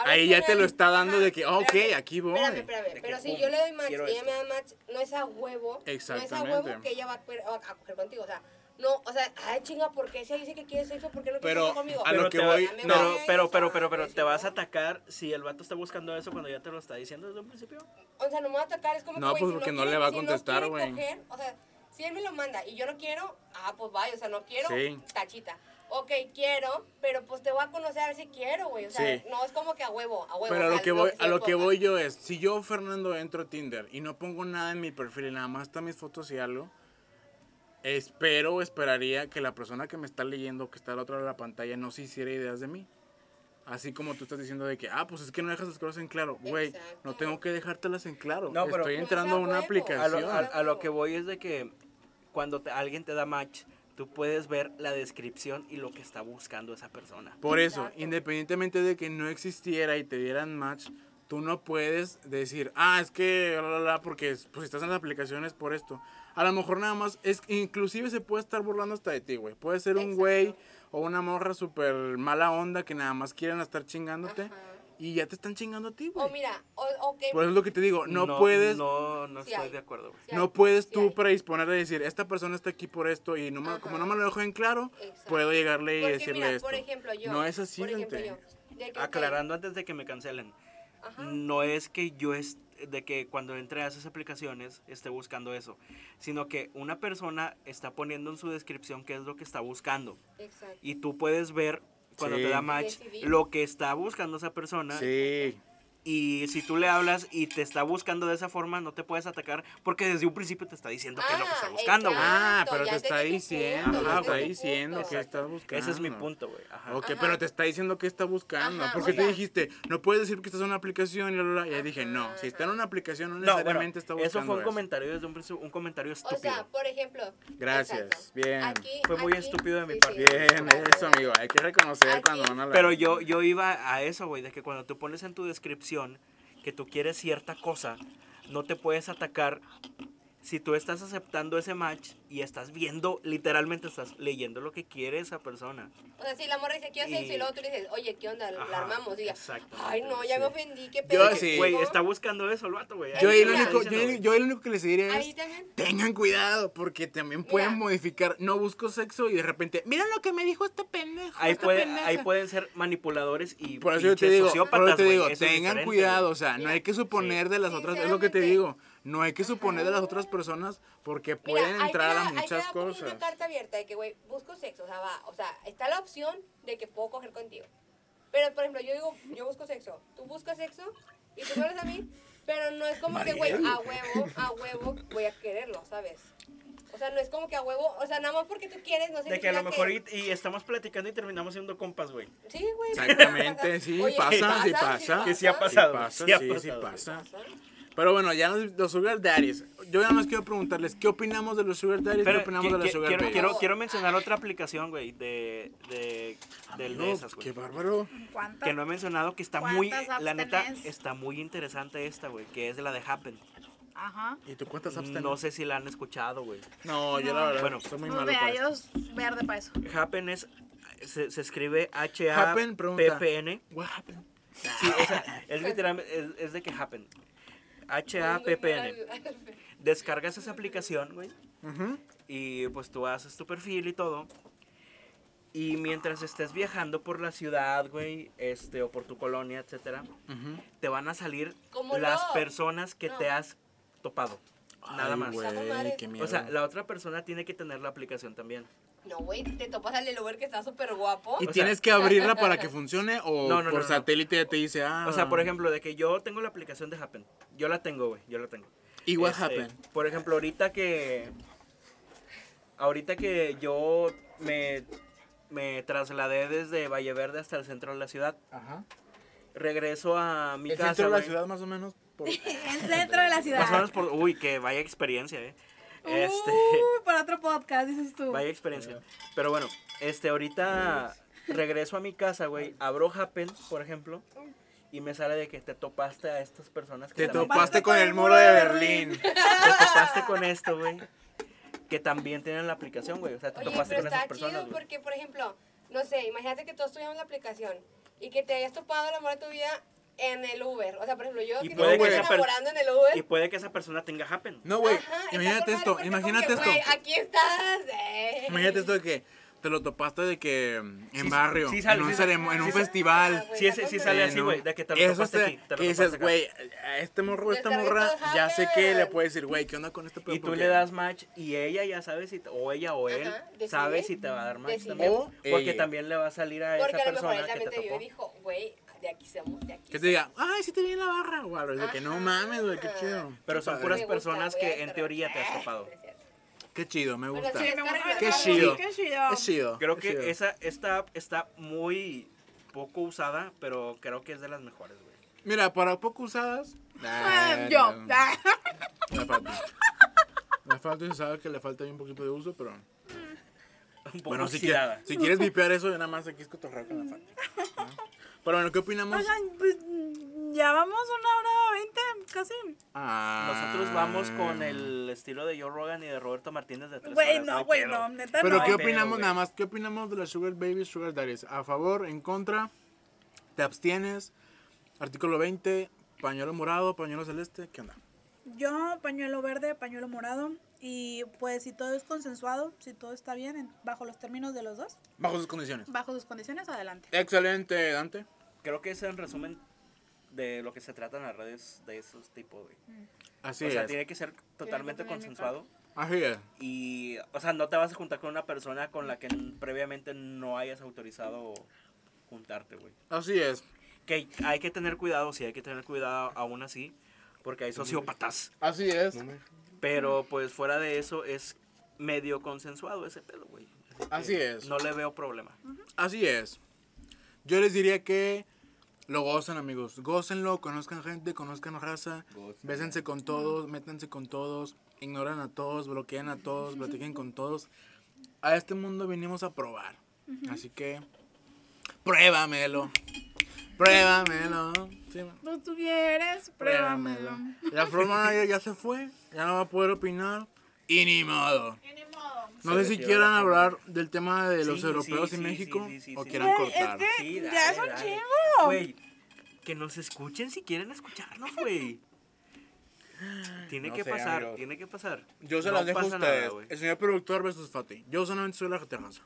Ahí ya te lo está dando de que, ah, ok, espérame, aquí voy. Espérame, espérame, De que, pero si pum, yo le doy match y quiero ella me da match, no es a huevo, no es a Exactamente. huevo que ella va a, coger- a coger contigo, o sea, no, o sea, ay chinga, ¿por qué si ella dice que quiere sexo, por qué no quiere Pero, sexo conmigo? a lo Pero que te voy- Dame pero, besos, pero, pero, pero, pero, te vas a ¿no? atacar si el vato está buscando eso cuando ya te lo está diciendo desde un principio. O sea, no me va a atacar, es como No, que, güey, pues si porque no quiere- le va a si contestar, quiere güey. coger, o sea, si él me lo manda y yo no quiero, ah, pues vaya, o sea, no quiero, Sí. tachita. ok, quiero, pero pues te voy a conocer a ver si quiero, güey. O sea, Sí. no es como que a huevo, a huevo. Pero a lo que voy, a lo que voy yo es, si yo, Fernando, entro a Tinder y no pongo nada en mi perfil y nada más están mis fotos y algo, espero o esperaría que la persona que me está leyendo, que está al otro lado de la pantalla, no se hiciera ideas de mí. Así como tú estás diciendo de que, ah, pues es que no dejas las cosas en claro. Güey, no tengo que dejártelas en claro. No, pero- Estoy entrando a una huevo. A aplicación. lo, a- a lo que voy es de que cuando te- alguien te da match, tú puedes ver la descripción y lo que está buscando esa persona. Por eso, Exacto. independientemente de que no existiera y te dieran match, tú no puedes decir, ah, es que, la, la, la, porque pues estás en las aplicaciones por esto. A lo mejor nada más, es inclusive se puede estar burlando hasta de ti, güey. Puede ser un Exacto. güey o una morra súper mala onda que nada más quieren estar chingándote Ajá. Y ya te están chingando a ti, O güey. mira, o, ok. Por eso es lo que te digo, no, puedes... No, no Sí estoy hay. de acuerdo, güey. sí hay, No puedes sí tú hay. predisponer a decir, esta persona está aquí por esto y no me- como no me lo dejo en claro, Exacto. puedo llegarle y Porque decirle mira, esto. por ejemplo, yo. no es así, por ejemplo, gente. yo. Que, Aclarando antes de que me cancelen. Ajá. No es que yo es de que cuando entre a esas aplicaciones esté buscando eso, sino que una persona está poniendo en su descripción qué es lo que está buscando Exacto. y tú puedes ver cuando Sí. te da match lo que está buscando esa persona Sí. Y si tú le hablas y te está buscando de esa forma no te puedes atacar porque desde un principio te está diciendo qué es lo que está Ah, buscando, güey. Ah, pero te está diciendo, punto, ajá, entendí está diciendo punto. que estás buscando. Ese es mi punto, güey. Ajá. Ok, Ajá. pero te está diciendo que está buscando. Ajá, porque o tú sea- dijiste, no puedes decir que estás en una aplicación y bla. Y dije, no, si está en una aplicación no No, bueno, necesariamente está buscando. eso fue un eso. comentario desde un, principio- un comentario O estúpido. sea, por ejemplo. Gracias, exacto. bien. Aquí- Fue muy aquí- estúpido de mi sí, parte. Bien, gracias. eso, amigo. Hay que reconocer Aquí- cuando van a la. Pero yo, yo iba a eso, güey, de que cuando tú pones en tu descripción que tú quieres cierta cosa, no te puedes atacar si tú estás aceptando ese match y estás viendo, literalmente estás leyendo lo que quiere esa persona. O sea, si la morra dice, quiero sexo, Y- y luego tú le dices, oye, ¿qué onda? La Ajá, armamos. Y ya, ay, no, ya sí. me ofendí, qué Yo pedo. sí. Güey, está buscando eso el vato, güey. Yo el único, yo, yo el único que les diría es, tengan cuidado, porque también pueden Mira. modificar, no busco sexo y de repente, mira lo que me dijo este pendejo. Ahí, esta puede- pendeja". ahí pueden ser manipuladores y Por eso yo te digo, sociópatas, por eso te digo, tengan cuidado, o sea, no hay que suponer de las otras, es lo que te digo, no hay que suponer de las otras personas porque pueden Mira, entrar te a muchas cosas. una carta abierta de que, güey, busco sexo, o sea, va, o sea, está la opción de que puedo coger contigo. Pero, por ejemplo, yo digo, yo busco sexo, tú buscas sexo y tú me hablas a mí, pero no es como que, güey, a huevo, a huevo voy a quererlo, ¿sabes? O sea, no es como que a huevo, o sea, nada más porque tú quieres, no De significa que a lo mejor y, que... y estamos platicando y terminamos siendo compas, güey. Sí, güey. Exactamente, sí, Oye, pasa, sí pasa. Que sí ha Sí pasado, pasa, sí ha sí, sí pasado. pasa. Pero bueno, ya los, los sugar daddies. Yo nada más quiero preguntarles, ¿qué opinamos de los sugar daddies? Pero ¿Qué opinamos de qui- sugar quiero, quiero, quiero mencionar otra aplicación, güey, de, de, del de esas, güey. Qué bárbaro. ¿Cuántas? Que no he mencionado, que está muy, ¿Cuántas apps la neta, tenés? está muy interesante esta, güey, que es de la de Happen. Ajá. ¿Y tú cuántas apps tenés? No sé si la han escuchado, güey. No, yo la verdad, Bueno, soy muy Pues malo para ellos verde para eso. Happen es, se, se escribe. H-A-P-P-N. What happened? Sí, o sea, es literalmente, es, es de que Happen. H-A-P-P-N. Descargas esa aplicación, güey. Y pues tú haces tu perfil y todo. Y mientras estés viajando por la ciudad, güey, este, o por tu colonia, etcétera, te van a salir las no. personas que No. te has topado. Nada Ay, más. miedo. O sea, la otra persona tiene que tener la aplicación también. No, güey, te topas al del Uber que está súper guapo. ¿Y o sea- tienes que abrirla para que funcione o No, no, por no, no. satélite te dice, ah... O sea, por ejemplo, de que yo tengo la aplicación de Happen. Yo la tengo, güey, yo la tengo. ¿Y what Este, happened? Por ejemplo, ahorita que. Ahorita que yo me, me trasladé desde Valle Verde hasta el centro de la ciudad, Ajá. regreso a mi El casa. centro de la ciudad más o menos. por- En centro de la ciudad. Más o menos por. Uy, que vaya experiencia, eh. Este. Uy, para otro podcast, dices tú. Vaya experiencia. Pero bueno, este, ahorita regreso a mi casa, güey. Abro Happen, por ejemplo. Y me sale de que te topaste a estas personas que Te también- topaste con el muro de Berlín. te topaste con esto, güey. Que también tienen la aplicación, güey. O sea, te Oye, topaste pero con esas está personas, chido porque, por ejemplo, no sé, imagínate que todos tuviéramos la aplicación y que te hayas topado el amor de tu vida en el Uber. O sea, por ejemplo, yo Y que puede me que estoy enamorando en el Uber. Y puede que esa persona tenga Happen. No, güey, imagínate esto, porque imagínate esto. aquí estás. eh. Imagínate esto de que te lo topaste de que mm, en Sí, barrio, sí sale, en un, sí sale. ceremo- en un festival. Sí, ese- sí sale Eh, así, güey, de que te lo Eso topaste aquí, te lo que dices, güey, a este morro, esta morra, ya sé que le puede decir, güey, ¿qué onda con este pedo? Y tú Porque- le das match y ella ya sabe si te- o ella o él Ajá, decide. sabe si te va a dar match Decide. también. O porque ella. también le va a salir a esa Porque a lo mejor persona él que también te te vio y dijo, güey, de aquí somos, de aquí Que te diga, ay, sí te vi en la barra, güey. De que no mames, güey, qué chido. Pero Qué son puras Me gusta, personas que en teoría te has Eh, topado. Qué chido, me gusta. sí, Sí, me gusta Qué chido. Qué chido. Es chido. Creo que chido. esa esta está muy poco usada, pero creo que es de las mejores, güey. Mira, para poco usadas. Ah, Yo. no, Le falta. Le falta y se sabe que le falta ahí un poquito de uso, pero. Un poco Bueno, si, quieres, si quieres vipear eso, ya nada más aquí es cotorreo con la falta. ¿no? Pero bueno, ¿qué opinamos? Oigan, pues ya vamos una hora veinte, casi. Ah. Nosotros vamos con el estilo de Joe Rogan y de Roberto Martínez de tres Güey, horas, no, güey, no, neta Pero no. ¿qué opinamos güey. nada más? ¿Qué opinamos de las Sugar Babies, Sugar Daddies? ¿A favor, en contra? ¿Te abstienes? Artículo 20, pañuelo morado, pañuelo celeste, ¿qué onda? Yo, pañuelo verde, pañuelo morado. Y pues si todo es consensuado, si todo está bien, en- bajo los términos de los dos, Bajo sus condiciones. bajo sus condiciones, adelante. Excelente, Dante. Creo que es en resumen de lo que se trata en las redes de esos tipos, güey. Así o sea, es. tiene que ser totalmente consensuado. Así es. Y, o sea, no te vas a juntar con una persona con la que previamente no hayas autorizado juntarte, güey. Así es. Que hay que tener cuidado, sí, hay que tener cuidado aún así, porque hay sociópatas. Así es. Pero, pues, fuera de eso, es medio consensuado ese pedo, güey. Así es. No le veo problema. Así es. Yo les diría que lo gocen, amigos. Gócenlo, conozcan gente, conozcan raza. Bésense con todos, métanse con todos. Ignoran a todos, bloquean a todos, platiquen con todos. A este mundo vinimos a probar. Así que, pruébamelo. Pruébamelo. Sí, man. Tú tuvieras, pruébamelo. La forma ya, ya se fue. Ya no va a poder opinar. Y ni modo. No sé si quieran la hablar del tema de los Sí, europeos sí, y México sí, sí, sí, o quieran es cortar. que Sí, ya dale. chingos. Güey, que nos escuchen si quieren escucharnos, güey. Tiene No que sé, pasar, amigos. tiene que pasar. Yo se No las dejo a nada, ustedes. güey. el señor productor versus Fati. Yo solamente soy la terraza.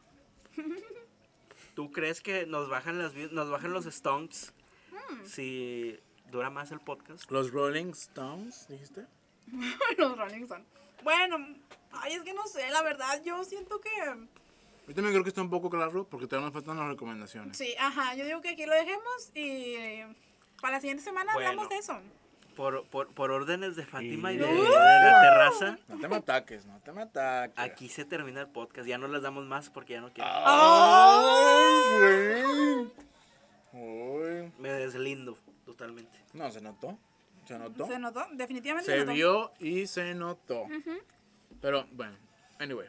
¿Tú crees que nos bajan las nos bajan los stonks Hmm. si dura más el podcast? Los Rolling Stones, dijiste. Los Rolling Stones. Bueno, ay, es que no sé, la verdad, yo siento que. Yo también creo que está un poco claro porque todavía nos faltan las recomendaciones. Sí, ajá, yo digo que aquí lo dejemos y para la siguiente semana Bueno. hablamos de eso. Por, por, por órdenes de Fátima y Sí. de, de la terraza, No te me ataques, no te me ataques. aquí se termina el podcast. Ya no les damos más porque ya no quiero. ¡Ay, güey! Uy. Me deslindo totalmente. No, se notó. Se notó. Se notó, definitivamente se, Se notó. vio y se notó. Pero, bueno, anyway.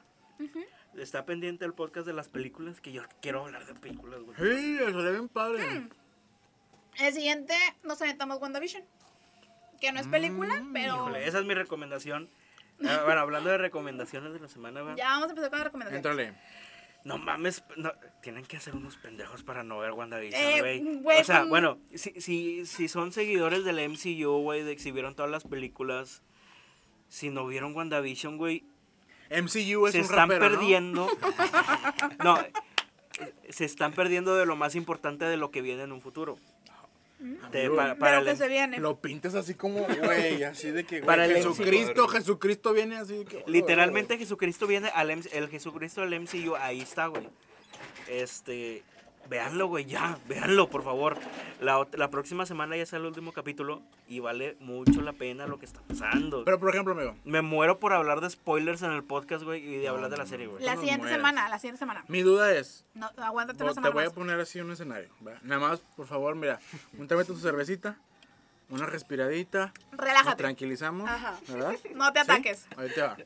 Está pendiente el podcast de las películas que yo quiero hablar de películas, güey. Sí, eso le bien padre. Hmm. El siguiente nos aventamos WandaVision. Que no es película, pero Híjole, esa es mi recomendación. Ah, bueno, hablando de recomendaciones de la semana, güey. ya vamos a empezar con la recomendación. Entrale. No mames, no, tienen que ser unos pendejos para no ver WandaVision, Eh, güey. güey, o sea, pues- bueno, si, si, si son seguidores del MCU, güey, de que si vieron todas las películas, si no vieron WandaVision, güey, MCU es se un están rapero, ¿no? perdiendo. ¿no? eh, se están perdiendo de lo más importante de lo que viene en un futuro. Amigo, para, para el que se viene. Lo pintas así como, güey, así de que, güey, Para el Jesucristo, Jesucristo viene así de que... Literalmente Jesucristo viene al MC el Jesucristo del MCU, ahí está, güey. Este, véanlo, güey, ya, véanlo, por favor. La, la próxima semana ya sale el último capítulo y vale mucho la pena lo que está pasando. Pero, por ejemplo, amigo, Me muero por hablar de spoilers en el podcast, güey, y de hablar de la serie, güey. La siguiente semana, la siguiente semana. mi duda es, No, aguántate una te semana voy a poner así un escenario. Nada más, por favor, mira, un también tu cervecita, una respiradita, nos Relájate. tranquilizamos, Ajá. ¿verdad? No te ¿Sí? ataques. Ahí te va.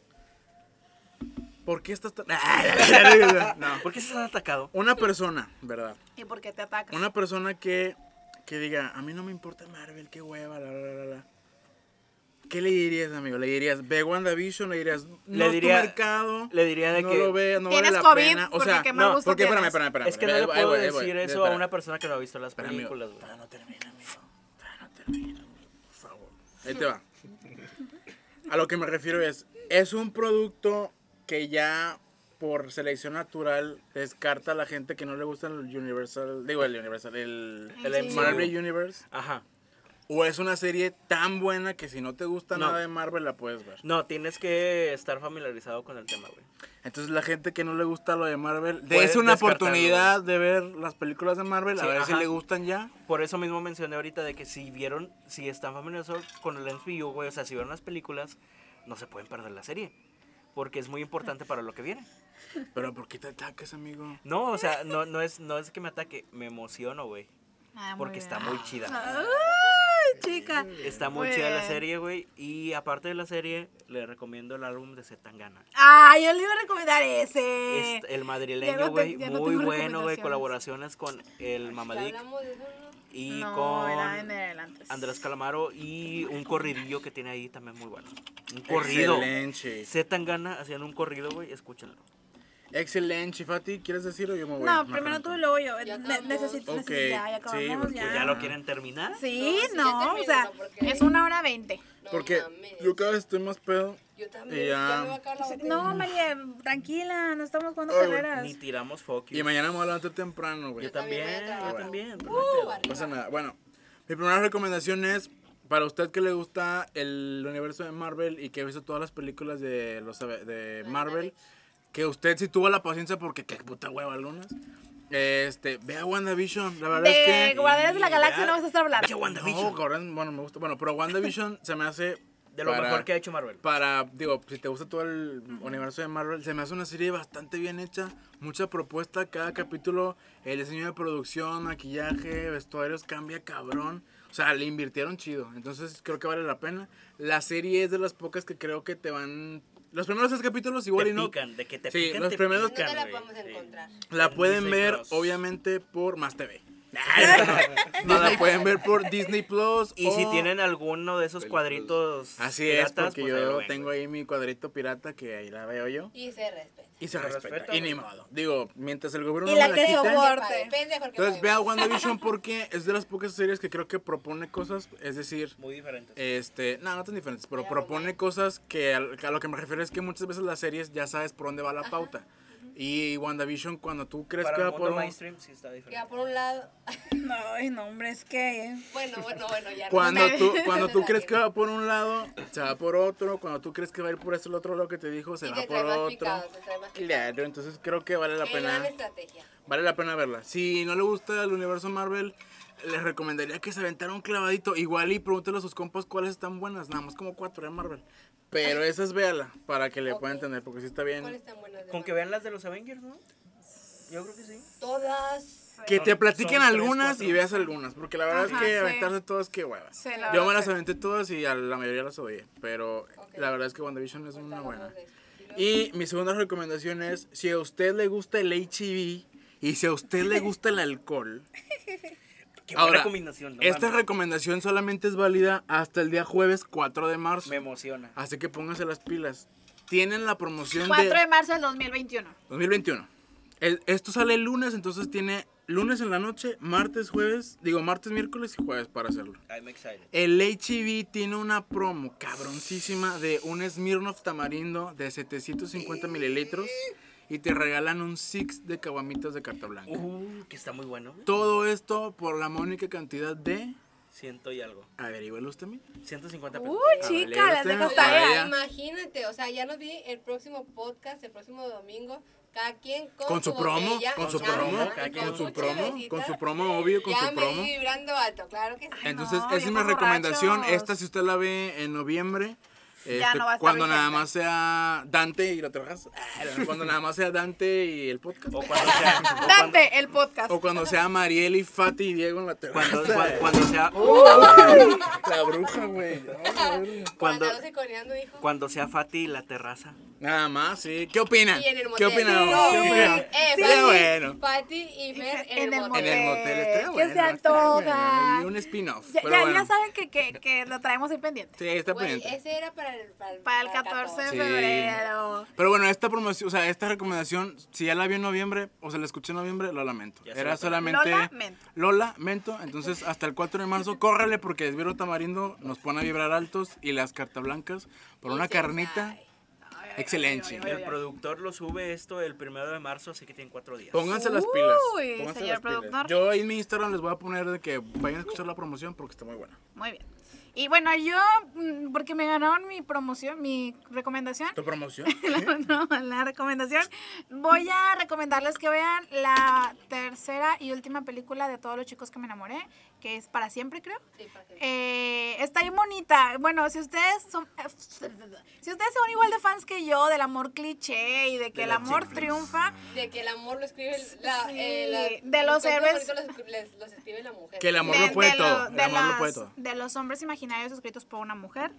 ¿Por qué estás tan... no. ¿Por qué se han atacado? Una persona, ¿verdad? ¿Y por qué te atacas? Una persona que, que diga, a mí no me importa Marvel, qué hueva, la, la, la, la. ¿Qué le dirías, amigo? ¿Le dirías, ve WandaVision? ¿Le dirías, no Le diría- tu mercado? le diría de no que- lo veas, no ¿Tienes vale la COVID? pena. O sea, qué no, gusto porque, espérame, espérame, espérame. Es que no le puedo voy, ahí voy. decir eso Espera. a una persona que no ha visto las Espera, películas, güey. No termina, amigo. No termina, amigo. Por favor. Ahí te va. A lo que me refiero es, es un producto que ya por selección natural descarta a la gente que no le gusta el Universal, digo el Universal, el, el Sí. Marvel Universe? Ajá. ¿O es una serie tan buena que si no te gusta No. nada de Marvel la puedes ver? No, tienes que estar familiarizado con el tema, güey. Entonces la gente que no le gusta lo de Marvel, dése una oportunidad de ver las películas de Marvel, Sí, a ver si le gustan ya. Por eso mismo mencioné ahorita de que si vieron, si están familiarizados con el MCU, güey, o sea, si vieron las películas, no se pueden perder la serie. Porque es muy importante para lo que viene. Pero ¿por qué te atacas, amigo? No, o sea, no, no, es, no es que me ataque, me emociono, güey. Ah, Porque bien. está muy chida. Ay, chica. Está muy, Muy chida la serie, güey. Y aparte de la serie, le recomiendo el álbum de Zetangana. Ah, yo le iba a recomendar ese. El madrileño, güey, no muy bueno, güey. Colaboraciones con el Mamadic Y no, con era en el antes. Andrés Calamaro y un corridillo que tiene ahí también muy bueno. Un corrido. Excelente. Zetangana haciendo un corrido, güey, escúchenlo. Excelente, Fati, ¿quieres decir o yo me voy? No, Me primero tú y luego yo. Acabamos. necesito, Ok, necesito- ya, ya sí, acabamos, porque ya. ¿Ya lo quieren terminar? Sí, No, no, o sea, porque- es una hora veinte. No Porque mames. yo cada vez estoy más pedo. Yo también, Y ya. No, María, tranquila, no estamos jugando Ay, carreras. Ni tiramos focus. Y mañana me voy a levantar temprano, güey. Yo también, yo también. Uh, no pasa nada. Bueno, mi primera recomendación es para usted que le gusta el universo de Marvel y que ha visto todas las películas de los de Marvel, que usted si tuvo la paciencia porque qué puta hueva lunas. Este, vea WandaVision, la verdad es que Guardianes de la Galaxia no vas a estar hablando. Ya, WandaVision. no, cabrón, bueno, me gusta. Bueno, pero WandaVision se me hace De lo para- mejor que ha hecho Marvel. Para, digo, si te gusta todo el universo de Marvel, se me hace una serie bastante bien hecha, mucha propuesta, cada capítulo, el diseño de producción, maquillaje, vestuarios cambia cabrón. O sea, le invirtieron chido, entonces creo que vale la pena. La serie es de las pocas que creo que te van... Los primeros tres capítulos igual te y no... pican, de que te Sí, pican, los te primeros- pican, ¿Dónde la podemos Sí. encontrar? La en pueden ver, obviamente, por Más TV. No, la pueden ver por Disney Plus. Y si tienen alguno de esos cuadritos Así es, piratas, porque pues yo tengo ahí mi cuadrito pirata que ahí la veo yo. Y se respeta. Y se Se respeta. respeta, y ni modo. Digo, mientras el gobierno Y no la que la que Entonces pague vea. WandaVision porque es de las pocas series que creo que propone cosas, es decir, Muy diferentes. este, no, no tan diferentes, pero propone cosas que al- que a lo que me refiero es que muchas veces las series ya sabes por dónde va la pauta. Y WandaVision cuando tú crees Para que va por un... mainstream sí está Que va diferente. por un lado. No, ay, no, hombre, es que. eh, Bueno, bueno, bueno, ya no Cuando me- tú, cuando tú no crees que va por un lado, se va por otro. Cuando tú crees que va a ir por este el otro lado que te dijo, se Y va te por más otro. picado, te trae más picado. Claro, entonces creo que vale la pena. gran estrategia. Vale la pena verla. Si no le gusta el universo Marvel, les recomendaría que se aventara un clavadito. Igual y pregúntele a sus compas cuáles están buenas. Nada más como cuatro de Marvel. Pero esas véala para que le Ok. pueda entender, porque sí está ¿Cuáles bien. están buenas Con que vean las de los Avengers, ¿no? Yo creo que sí. Todas. Que te platiquen tres, algunas y veas algunas. Porque la verdad Ajá, es que sí. aventarse todas, qué hueva. Sí, Yo me las aventé todas y a la mayoría las odié. Pero la verdad es que WandaVision es una buena. Y mi segunda recomendación es, si a usted le gusta el HIV y si a usted le gusta el alcohol, Qué Ahora, buena combinación. no esta mames. recomendación solamente es válida hasta el día jueves 4 de marzo. Me emociona. Así que pónganse las pilas. Tienen la promoción 4 de de marzo del 2021. 2021. El- esto sale el lunes, entonces tiene lunes en la noche, martes, jueves, digo martes, miércoles y jueves para hacerlo. I'm excited. El HEV tiene una promo cabroncísima de un Smirnoff tamarindo de 750 mililitros y te regalan un six de caguamitas de carta blanca. Uh, que está muy bueno. Todo esto por la mónica cantidad de... Ciento y algo. Averígüelo usted mismo. 150 pesos. Uy, Ah, chica, las tarea. sabía. Imagínate, o sea, ya nos vi el próximo podcast, el próximo domingo, cada quien con, Con su promo, botella. con su promo, cada y quien con su su promo, con su promo, obvio, con ya su me promo. vi vibrando alto, claro que sí. Entonces, no, esa es mi recomendación. borrachos. Esta, si usted la ve en noviembre, Ya este, no va a estar cuando nada más sea Dante y la trabajas, cuando nada más sea Dante y el podcast, O cuando sea. o cuando, Dante, el podcast. o cuando sea Mariel y Fati y Diego en la terraza. cuando, cua- cuando sea. La bruja, güey. Cuando, cuando sea Fati y la terraza. Nada más, sí. ¿Qué opina? Y en el ¿Qué motel. opina? Sí. ¿Qué opina? Eh, Sí, Fati, bueno. Fati y Fer en, el motel. En el motel estaría ¿Qué bueno. se antoja? Y un spin-off. Ya, pero ya, bueno. ya saben que, que, que lo traemos ahí pendiente. Sí, está pendiente. ese era para el, para el, Para el 14 de Sí. febrero. Pero bueno, esta promoción, o sea, esta recomendación, si ya la vi en noviembre o se la escuché en noviembre, lo lamento. Ya Era solamente Lola, mento. Lola, mento. Entonces, hasta el 4 de marzo, córrele porque Esbiro Tamarindo nos pone a vibrar altos y las cartas blancas por Y una carnita. Excelente. El productor lo sube esto el primero de marzo, así que tienen cuatro días. Pónganse las pilas. Uy, pónganse señor las pilas. productor. Yo ahí en mi Instagram les voy a poner de que vayan a escuchar la promoción porque está muy buena. Muy bien. Y bueno, yo, mm, porque me ganaron mi promoción, mi recomendación, ¿Tu promoción? no, la recomendación, voy a recomendarles que vean la tercera y última película de todos los chicos que me enamoré, que es Para Siempre, creo. Sí, para que- Eh, está bien bonita. Bueno, si ustedes son si ustedes son igual de fans que yo del amor cliché y de que el amor triunfa, De que el amor lo escribe la, Sí, eh, la- de los héroes. bonitos Los, les- los escribe la mujer. Que el amor de, lo puede de todo. lo- El de amor lo las- puede todo. de los hombres escritos por una mujer,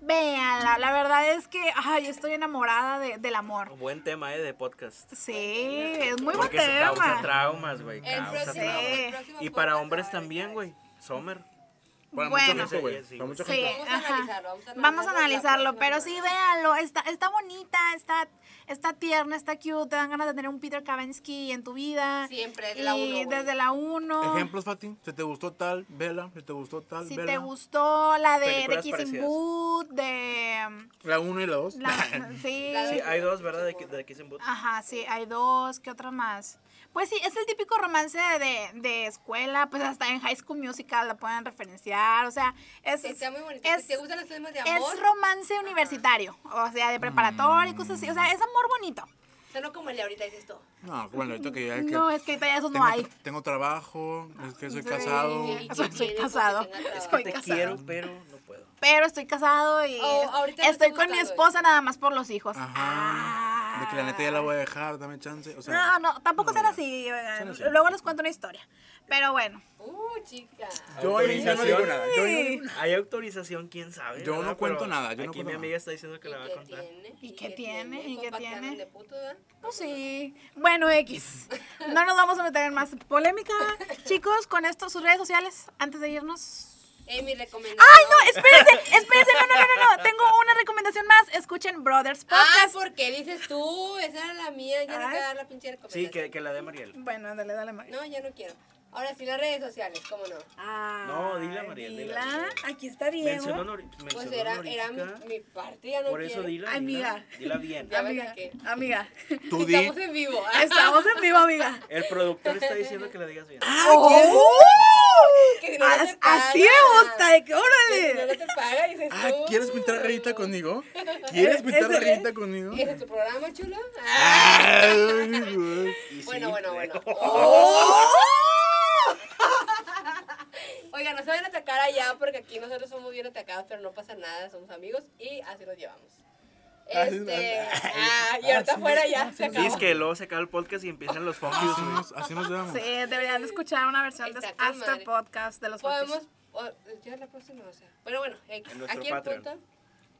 véanla. La verdad es que ay, estoy enamorada de- del amor. Buen tema, eh, de podcast. Sí, es muy buen Porque se causa tema. güey. Causa traumas. el próximo Y para hombres también, güey. Summer. Para Bueno. mucha gente, güey. Sí, Para Sí, gente. Vamos a analizarlo, vamos a Vamos a analizarlo la pero sí, véanlo, está, está bonita, está, está tierna, está cute, te dan ganas de tener un Peter Kavinsky en tu vida. Siempre, desde la Y uno, güey. desde la 1. Ejemplos, Fati. Si te gustó tal, vela. Si te gustó tal, Si vela. te gustó la de, de Kissing. Booth, de... La 1 y la 2. La, sí. La Sí, hay dos, ¿verdad? De, de Kiss and Boot. Ajá, sí, hay dos, ¿qué otra más? Pues sí, es el típico romance de, de escuela, pues hasta en High School Musical la pueden referenciar, o sea, es... Está muy bonito. es- te gustan los temas de amor, Es romance universitario, o sea, de preparatoria y cosas así, o sea, es amor bonito. o sea, no como el de ahorita dices tú. No, bueno, ahorita que ya que No, es que ahorita ya esos tengo, no hay. tengo trabajo, es que soy Sí. casado. Y- y Soy- que casado. Es que- Te casado. quiero, pero no puedo. Pero estoy casado y Oh, no estoy con mi esposa nada más por los hijos. Ajá. De que la neta ya la voy a dejar, dame chance. O sea, No, no, tampoco no, será así, así. Luego les cuento una historia. Pero bueno. Uh, chica. yo ahí no digo nada. Yo. ¿Hay autorización? ¿Quién sabe? Yo no verdad? cuento Pero nada, yo no Aquí cuento mi nada. amiga está diciendo que ¿Y la va a qué contar. tiene? ¿Y qué tiene? ¿Y qué tiene? de puto, ¿verdad? Pues sí. Bueno, X. No nos vamos a meter en más polémica. Chicos, con esto, sus redes sociales, antes de irnos. Eh, mi recomendación. ¡Ay, no! Espérense, espérense. No, no, no, no, no. Tengo una recomendación más. Escuchen Brothers Ah, Podcast. ¿por qué dices tú? Esa era la mía. Ya no Ay. te dar la pinche recomendación. Sí, que, que la de Mariel. Bueno, dale, dale, María. No, ya no quiero. Ahora sí, las redes sociales, ¿cómo no? No, dila, María, dila, Dila. dila. Aquí está Diego. Mención honor- Pues mención era, era honorífica. mi, mi parte, ya no Por eso dila, Amiga. dila, dila bien. Ya Amiga, amiga. tú di. Estamos en vivo. Estamos en vivo, amiga. El productor está diciendo que la digas bien. ¡Oh! Que si no, no te As- Así me pagan. gusta, de que Que si no, órale. no te paga, dices Ah, tú. ¿quieres pintar rayita conmigo? ¿Quieres pintar Ese- rayita conmigo? ¿Ese es tu programa, chulo? Ay, Bueno, bueno, bueno. ¡Oh! Oiga, no se van a atacar allá porque aquí nosotros somos bien atacados, pero no pasa nada, somos amigos y así nos llevamos. Así- Este, ah, ah, y ahorita sí, afuera ya sí, se sí, Sí, acabó. es que luego se acaba el podcast y empiezan los Así funkies, güey. nos, así nos llevamos. Sí, deberían de escuchar una versión de After madre. Podcast de los Podemos, o- ya la próxima, o sea. Bueno, bueno, X. En nuestro aquí el punto,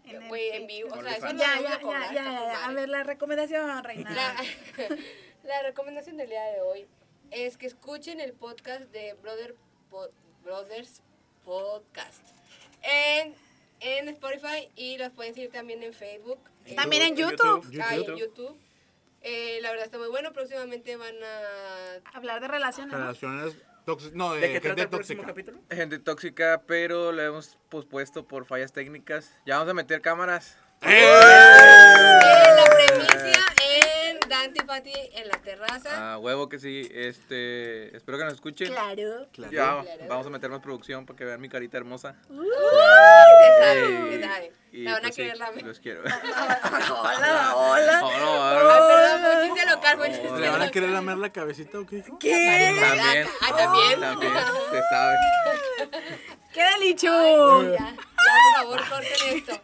En el- güey, en vivo, o sea, eso Ya, ya, cobrar, ya, ya, con ya. A ver, la recomendación, Reina. La, la recomendación del día de hoy es que escuchen el podcast de Brother Po- Brothers Podcast en, en Spotify y los pueden seguir también en Facebook. También en En YouTube. YouTube. Ah, en YouTube. Eh, la verdad está muy bueno. Próximamente van a. Hablar de relaciones. ¿no? Relaciones tóxicas. No, de, ¿De qué trata gente el próximo tóxica. capítulo? Gente tóxica, pero la hemos pospuesto por fallas técnicas. Ya vamos a meter cámaras. Eh, la premicia Pati en la terraza. A huevo que sí. Este, espero que nos escuchen. Claro. Ya, Claro. vamos a meter más producción para que vean mi carita hermosa. se sabe, Y- se sabe. y, La van a pues, sí, querer la Los quiero. Hola, hola. Ay, no. perdón, local, ¿Le van a querer lamer la cabecita o qué? ¿Qué? También. Ah, también. También, se sabe. ¡Qué delicho! Ya, ya, por favor, corten esto.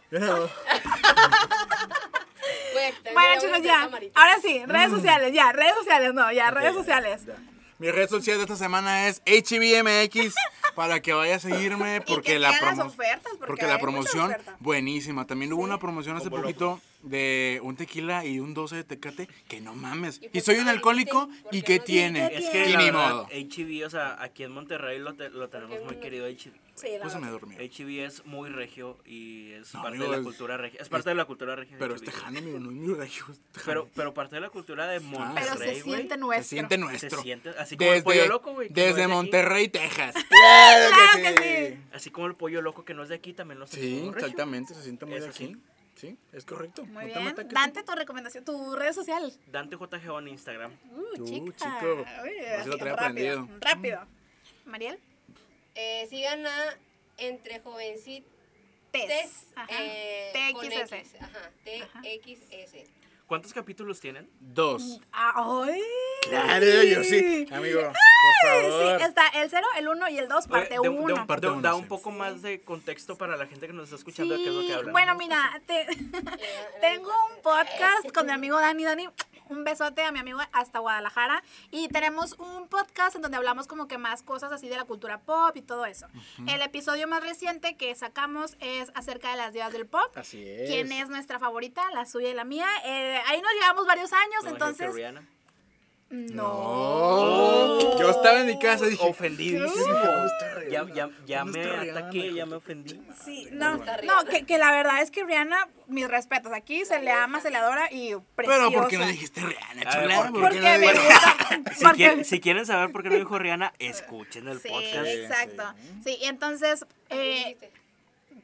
Quitarme Bueno, chicos, ya. Ahora sí, redes sociales, ya. Redes sociales, no, ya, redes sociales. Mi red social de esta semana es HBMX para que vaya a seguirme porque que la promo- ofertas, porque la promoción oferta. buenísima. También hubo una promoción hace Como poquito de un tequila y un 12 de tecate que no mames. ¿Y soy un alcohólico y qué no tiene. Es que Y la ni verdad, modo. HB, o sea, aquí en Monterrey lo, te- lo tenemos muy querido HB. Sí, la Pues se me. HB es muy regio y es No, parte amigo, de la es- cultura regia. Es parte de la cultura regia. Pero este jano, amigo, no es mi regio. es. Pero, pero parte de la cultura de Pero Monterrey, se güey. siente se nuestro. siente Se nuestro. siente así como el pollo Desde, loco, güey. es desde de. Monterrey, Texas. Claro que sí. Así como el pollo loco que no es de aquí, también lo Sí, sentimos regio. exactamente, se siente muy Es de así. aquí. Sí, es correcto. Muy ¿No te bien. Dante, tu recomendación, tu red social. Dante JGO en Instagram. Uh, Tú, chica. chico. Uy, Así lo traía rápido, aprendido. rápido. Mariel. Eh, sigan a Entre Jovencitas. Tess. Ajá. eh, TXS. X, Ajá, TXS. ¿Cuántos capítulos tienen? Dos. Ah, ¡Ay! Claro, yo sí. Amigo, por favor. Sí, está el 0, el 1 y el 2, parte De- de- de- 1. Parte de- uno, da sí. un poco más de contexto para la gente que nos está escuchando de qué es lo que hablan. bueno, mira, te- tengo un podcast con mi amigo Dani. Dani, un besote a mi amigo hasta Guadalajara. Y tenemos un podcast en donde hablamos como que más cosas así de la cultura pop y todo eso. El episodio más reciente que sacamos es acerca de las divas del pop. Así es. ¿Quién es nuestra favorita? La suya y la mía. Eh, ahí nos llevamos varios años, No, entonces... Rihanna. No. Oh, yo estaba en mi casa y dije. Ofendidísimo. Rihanna. Ya, ya, ya Me gusta Rihanna, ataqué, ya me ofendí. Sí, no, no, que, que la verdad es que Rihanna, mis respetos, aquí se le ama, se le adora y preciosa. Pero ¿por qué no dijiste Rihanna, A ver, chula? ¿por qué? ¿Por Porque qué no me gusta. Si, porque- quieren, si quieren saber por qué no dijo Rihanna, escuchen el Sí, podcast. exacto. Sí, y entonces, ¿Qué eh,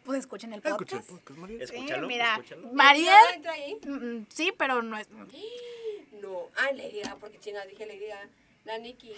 pues escuchen el podcast. el podcast, María. Sí, mira, escúchalo. Mariel, ¿No mm, mm, sí, pero no es... No. Ah, Lady Gaga, porque china dije Lady Gaga. La Nicki.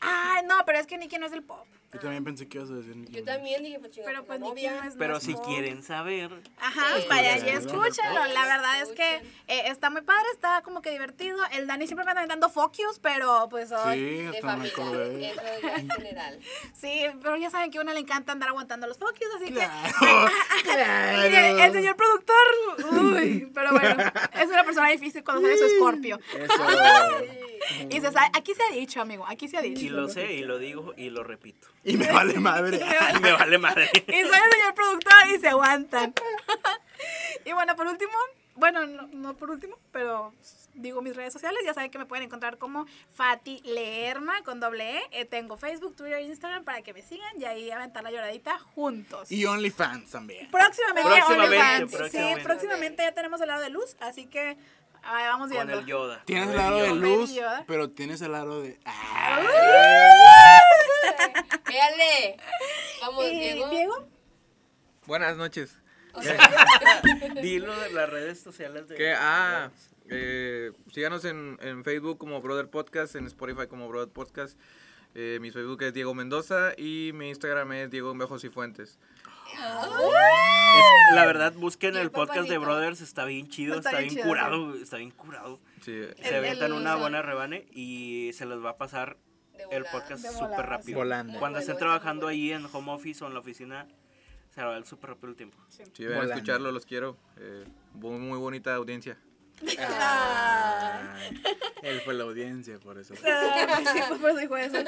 Ay, no, pero es que Nicki no es del pop. Yo también pensé que ibas a decir Nicki Yo Minaj. también dije, pues chingada, Pero pues novia. no es Pero si quieren saber, Ajá, Sí, vaya sí, y sí, escúchenlo. La verdad es que eh, está muy padre, está como que divertido. El Dani siempre me anda dando focus, pero pues hoy... Sí, hasta me acordé. Eso ya es general. Sí, pero ya saben que a uno le encanta andar aguantando los focus, así Claro, que... Mire, el señor productor, uy, pero bueno, es una persona difícil cuando sale su escorpio. Eso. Y se sabe, aquí se ha dicho, amigo, aquí se ha dicho. y lo sé, y lo digo, y lo repito. Y me vale madre. Y me vale madre. Y soy el señor productor y se aguantan. y bueno, por último, bueno, no, no por último, pero digo mis redes sociales, ya saben que me pueden encontrar como Fati Leerma con doble E. Eh, tengo Facebook, Twitter e Instagram para que me sigan y ahí aventar la lloradita juntos. Y OnlyFans también. Próximamente, Próximamente, OnlyFans. próximamente. Sí, próximamente ya tenemos el lado de luz, así que ahí vamos Con viendo. el Yoda. Tienes Con el aro de luz, pero tienes el aro de. Ah. Véale. Vamos, ¿Y Diego. Diego? Buenas noches. Dilo de las redes sociales de. Que, ah, eh, síganos en, en Facebook como Brother Podcast, en Spotify como Brother Podcast. Eh, mi Facebook es Diego Mendoza y mi Instagram es Diego Mejos y Fuentes. Es- la verdad, busquen el podcast de. Brothers, está bien chido, Está está, bien bien chido, curado, está bien curado. Sí, Se El- aventan el- una buena rebane y se les va a pasar el podcast súper rápido. Volando. Cuando estén trabajando ahí en home office o en la oficina, se va a ver súper rápido el tiempo. sí, ven a escucharlo, los quiero. Eh, muy, muy bonita audiencia. Ay, Él fue la audiencia, por eso. Sí, pues por eso dijo eso.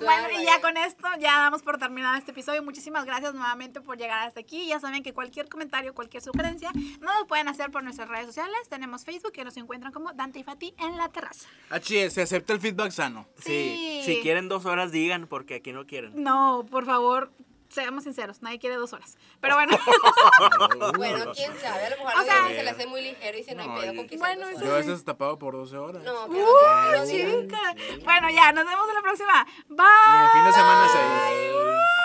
Bueno, ah, y ya con esto ya damos por terminado este episodio. Muchísimas gracias nuevamente por llegar hasta aquí. Ya saben que cualquier comentario, cualquier sugerencia, nos lo pueden hacer por nuestras redes sociales. Tenemos Facebook que nos encuentran como Dante y Fati en la terraza. H, se acepta el feedback sano. Sí. Si quieren dos horas, digan, porque aquí no quieren. No, por favor, seamos sinceros, nadie quiere dos horas. Pero bueno, Bueno, quién sabe, a lo mejor O sea- se le hace muy ligero y se no hay No, pedo y- con que Bueno, dos Yo a veces tapado por 12 horas. No, Uh, pero no, no chica. Bueno, ya, nos vemos en la próxima. Bye. Y el fin de semana se